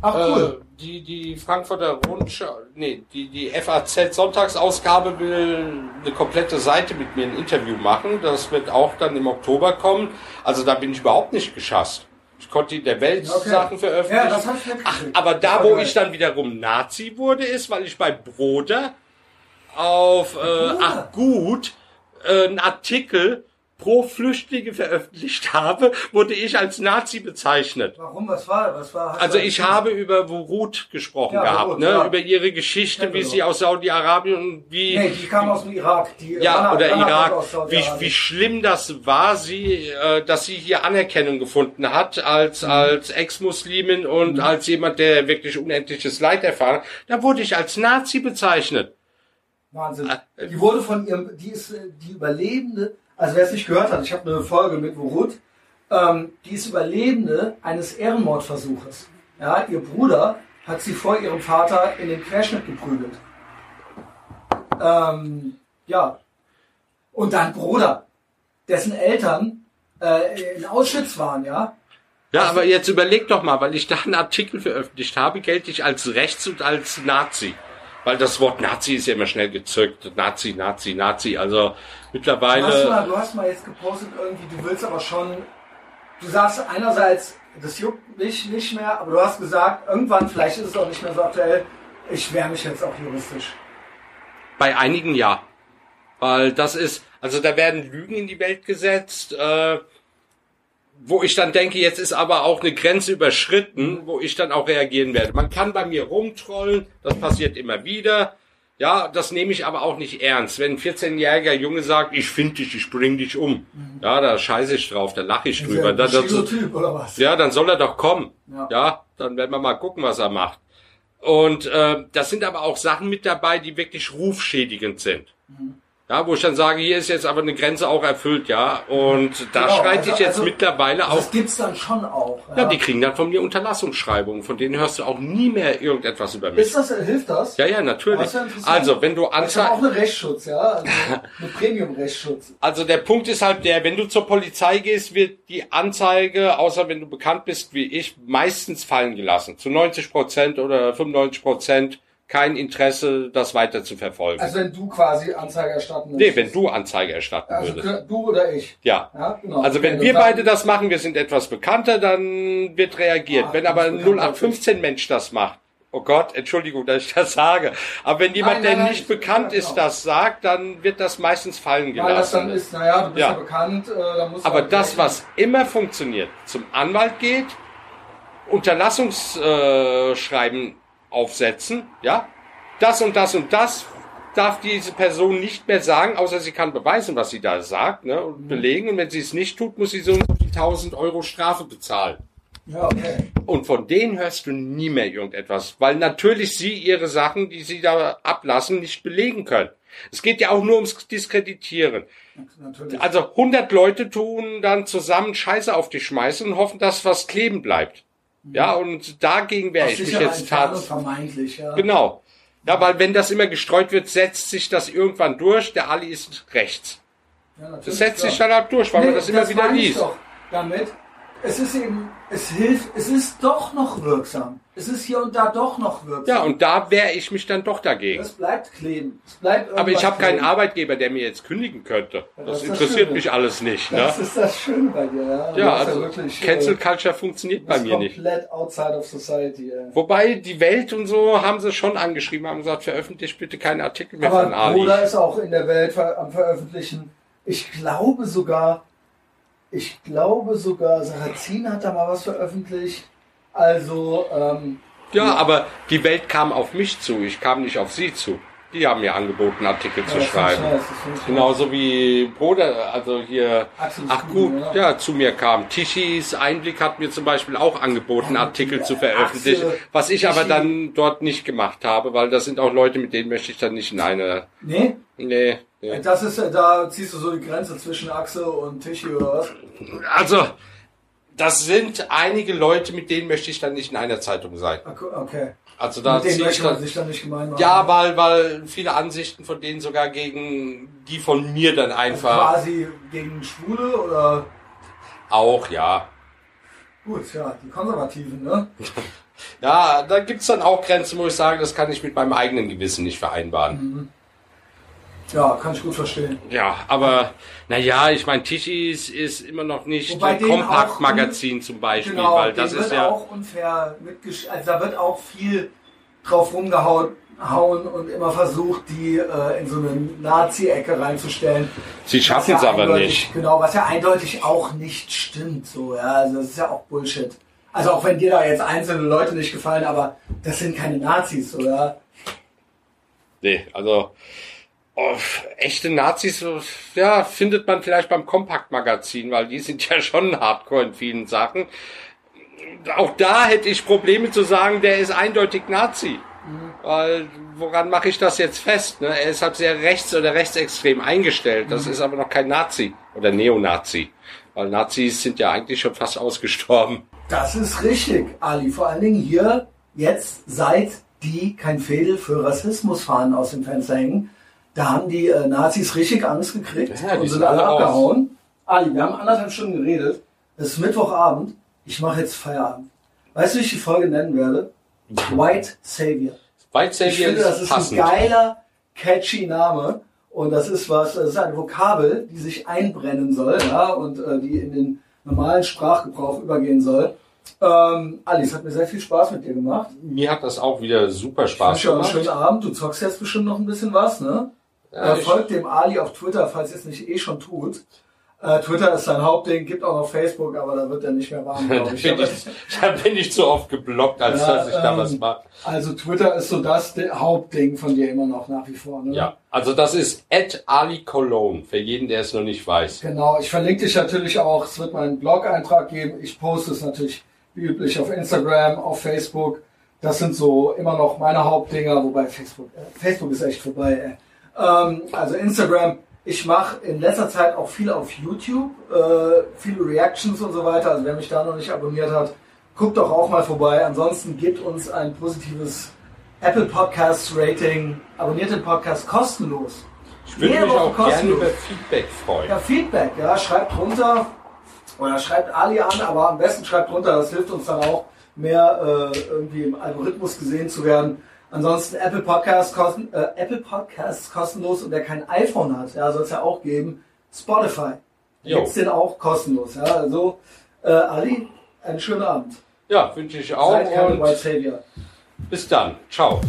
Ach cool. Äh, die, die Frankfurter Rundschau, nee, die, die FAZ Sonntagsausgabe will eine komplette Seite mit mir ein Interview machen. Das wird auch dann im Oktober kommen. Also da bin ich überhaupt nicht geschasst. In der Welt Okay. Sachen veröffentlichen. Ja, das hab ich. Ach, aber da, wo ich dann wiederum Nazi wurde, ist, weil ich bei Broder auf äh. Ach gut äh, einen Artikel pro Flüchtlinge veröffentlicht habe, wurde ich als Nazi bezeichnet. Warum? Was war? Was war? Also ich habe über Wurut gesprochen Ja, gehabt, Wurut, ne? ja. über ihre Geschichte, wie wir sie aus Saudi-Arabien und wie Nee, die kam aus dem Irak. Die ja, Rana- oder Rana Irak, wie, wie schlimm das war, sie, äh, dass sie hier Anerkennung gefunden hat als, Mhm. als Ex-Muslimin und als jemand, der wirklich unendliches Leid erfahren hat. Da wurde ich als Nazi bezeichnet. Wahnsinn. Äh, Die wurde von ihrem, die ist äh, die Überlebende, also wer es nicht gehört hat, ich habe eine Folge mit Wurut, ähm, die ist Überlebende eines Ehrenmordversuches. Ja, ihr Bruder hat sie vor ihrem Vater in den Querschnitt geprügelt. Ähm, ja. Und dann Bruder, dessen Eltern äh, in Auschwitz waren, ja. Ja, aber jetzt überleg doch mal, weil ich da einen Artikel veröffentlicht habe, gelte ich als rechts und als Nazi. Weil das Wort Nazi ist ja immer schnell gezückt. Nazi, Nazi, Nazi. Also Du hast, mittlerweile. mal, du hast mal jetzt gepostet irgendwie, du willst aber schon, du sagst einerseits, das juckt mich nicht mehr, aber du hast gesagt, irgendwann, vielleicht ist es auch nicht mehr so aktuell, ich wehre mich jetzt auch juristisch. Bei einigen ja. Weil das ist, also da werden Lügen in die Welt gesetzt, äh, wo ich dann denke, jetzt ist aber auch eine Grenze überschritten, wo ich dann auch reagieren werde. Man kann bei mir rumtrollen, das passiert immer wieder. Ja, das nehme ich aber auch nicht ernst. Wenn ein 14-jähriger Junge sagt, ich finde dich, ich bring dich um, ja, da scheiße ich drauf, da lache ich drüber. Ist ja Da, ein da, Typ oder was? ja, dann soll er doch kommen. Ja. Ja, dann werden wir mal gucken, was er macht. Und äh, das sind aber auch Sachen mit dabei, die wirklich rufschädigend sind. Mhm. Ja, wo ich dann sage, hier ist jetzt aber eine Grenze auch erfüllt, ja. Und da Genau, schreite also- ich jetzt also- mittlerweile auch. Das gibt's dann schon auch. Ja, die kriegen dann von mir Unterlassungsschreibungen, von denen hörst du auch nie mehr irgendetwas über mich. ist das, hilft das? Ja, ja, natürlich. Ja. Also, wenn du habe auch anzeigst, einen Rechtsschutz, ja. Also [laughs] einen Premium-Rechtsschutz. also der Punkt ist halt der, wenn du zur Polizei gehst, wird die Anzeige, außer wenn du bekannt bist wie ich, meistens fallen gelassen. Zu 90 Prozent oder 95 Prozent kein Interesse, das weiter zu verfolgen. Also wenn du quasi Anzeige erstatten nee, möchtest. wenn du Anzeige erstatten Also würdest. du oder ich. Ja. Ja, genau. Also wenn Okay, wir beide das machen, wir sind etwas bekannter, dann wird reagiert. Ah, wenn aber ein ganz bekannt, 0815 Mensch das macht, oh Gott, Entschuldigung, dass ich das sage, aber wenn jemand, Nein, nein, der nein, nicht ich- bekannt ja, ist, genau. das sagt, dann wird das meistens fallen Weil das dann gelassen. ist, naja, du bist ja, Ja. bekannt, äh, dann musst Aber das, was immer funktioniert, zum Anwalt geht, Unterlassungsschreiben Schreiben aufsetzen, ja, das und das und das darf diese Person nicht mehr sagen, außer sie kann beweisen, was sie da sagt, ne, und Mhm. belegen. Und wenn sie es nicht tut, muss sie so die 1000 Euro Strafe bezahlen. Ja, okay. Und von denen hörst du nie mehr irgendetwas, weil natürlich sie ihre Sachen, die sie da ablassen, nicht belegen können. Es geht ja auch nur ums Diskreditieren. Natürlich. Also 100 Leute tun dann zusammen Scheiße auf dich schmeißen und hoffen, dass was kleben bleibt. Ja, und dagegen Aus ich mich jetzt Entfernung tats vermeintlich, ja. Genau. Ja, weil wenn das immer gestreut wird, setzt sich das irgendwann durch. Der Ali ist rechts. ja Das setzt klar. sich dann halt durch, weil man Nee, das immer wieder liest. Damit, es ist eben, es hilft, es ist doch noch wirksam. Es ist hier und da doch noch wirksam. Ja, und da wehre ich mich dann doch dagegen. es bleibt kleben. Es bleibt Aber ich habe keinen. Arbeitgeber, der mir jetzt kündigen könnte. das Das das interessiert Schöne. mich alles nicht. Ne? Das ist das Schöne bei dir, ja. Du Ja, also wirklich, Cancel äh, Culture funktioniert bei mir nicht. komplett outside of society. Ey. Wobei die Welt und so haben sie schon angeschrieben, haben gesagt, veröffentlicht bitte keinen Artikel mehr Aber von Ali. Bruder ist auch in der Welt am Veröffentlichen. Ich glaube sogar, ich glaube sogar, Sarrazin hat da mal was veröffentlicht. Also, ähm, Ja, aber die Welt kam auf mich zu, ich kam nicht auf sie zu. Die haben mir angeboten, Artikel zu ja, das schreiben. ich Genauso wie Bruder, also hier, Axel ach Stuben, gut, ja. zu mir kam. Tichys Einblick hat mir zum Beispiel auch angeboten, Ja, Artikel die zu veröffentlichen, Axel, was ich aber Tichy. dann dort nicht gemacht habe, weil das sind auch Leute, mit denen möchte ich dann nicht in eine, Nee, nee, nee. das ist, da ziehst du so die Grenze zwischen Achse und Tichy oder was? Also, das sind einige Leute, mit denen möchte ich dann nicht in einer Zeitung sein. Okay. Also da Mit denen ziehe ich möchte man dann, sich dann nicht gemein machen. ja, weil, weil viele Ansichten von denen sogar gegen die von mir dann Also einfach Quasi gegen Schwule oder, auch, ja. gut, ja, die Konservativen, ne? [laughs] Ja, da gibt's dann auch Grenzen, wo ich sage, das kann ich mit meinem eigenen Gewissen nicht vereinbaren. Ja, kann ich gut verstehen. Ja, aber naja, ich meine, Tischis ist immer noch nicht Kompakt-Magazin zum Beispiel, Genau, weil das ist wird ja. auch unfair mitgesch... Also da wird auch viel drauf rumgehauen hauen und immer versucht, die äh, in so eine Nazi-Ecke reinzustellen. Sie schaffen es ja aber nicht. Genau, was ja eindeutig auch nicht stimmt. So, ja, also das ist ja auch Bullshit. Also auch wenn dir da jetzt einzelne Leute nicht gefallen, aber das sind keine Nazis, oder? Nee, also oh, echte Nazis, ja, findet man vielleicht beim Kompakt-Magazin, weil die sind ja schon hardcore in vielen Sachen. Auch da hätte ich Probleme zu sagen, der ist eindeutig Nazi. Weil, woran mache ich das jetzt fest? Ne? Er ist halt sehr rechts oder rechtsextrem eingestellt. Das ist aber noch kein Nazi oder Neonazi. Weil Nazis sind ja eigentlich schon fast ausgestorben. Das ist richtig, Ali. Vor allen Dingen hier jetzt, seit die kein Fädel für Rassismus fahren aus dem Fenster hängen, da haben die äh, Nazis richtig Angst gekriegt Ja, und sind alle raus. abgehauen. Ali, wir haben anderthalb Stunden geredet. Es ist Mittwochabend. Ich mache jetzt Feierabend. Weißt du, wie ich die Folge nennen werde? White Savior. White Ich Savior finde, das ist passend. ein geiler, catchy Name. Und das ist was, das ist ein Vokabel, die sich einbrennen soll, ja, und äh, die in den normalen Sprachgebrauch übergehen soll. Ähm, Ali, es hat mir sehr viel Spaß mit dir gemacht. Mir hat das auch wieder super Ich Spaß wünsche dir einen gemacht. schönen Abend. Du zockst jetzt bestimmt noch ein bisschen was, ne? Ja, äh, folgt dem Ali auf Twitter, falls ihr es nicht eh schon tut. Äh, Twitter ist sein Hauptding, gibt auch noch Facebook, aber da wird er nicht mehr warm, [laughs] Da glaube ich. bin Aber- ich, da bin ich zu oft geblockt, als Ja, dass ich da ähm, was mache. Also Twitter ist so das Di- Hauptding von dir immer noch nach wie vor. Ne? Ja, also das ist at Ali Cologne, für jeden, der es noch nicht weiß. Genau, ich verlinke dich natürlich auch. Es wird meinen Blog-Eintrag geben. Ich poste es natürlich wie üblich auf Instagram, auf Facebook. Das sind so immer noch meine Hauptdinger, wobei Facebook, äh, Facebook ist echt vorbei. Ey. Ähm, also Instagram. Ich mache in letzter Zeit auch viel auf YouTube, äh, viele Reactions und so weiter. Also wer mich da noch nicht abonniert hat, guckt doch auch mal vorbei. Ansonsten gebt uns ein positives Apple Podcasts Rating. Abonniert den Podcast kostenlos. Ich würde Jede mich Woche auch gerne kostenlos. über Feedback freuen. Ja, Feedback, ja, schreibt runter oder schreibt Ali an, aber am besten schreibt runter, das hilft uns dann auch mehr äh, irgendwie im Algorithmus gesehen zu werden. Ansonsten Apple Podcasts kosten, äh, Apple Podcasts kostenlos und wer kein iPhone hat, ja, soll es ja auch geben. Spotify. Jo. Gibt's den auch kostenlos, ja. Also äh, Ali, einen schönen Abend. Ja, wünsche ich auch Seid keine White Savior. bis dann. Ciao.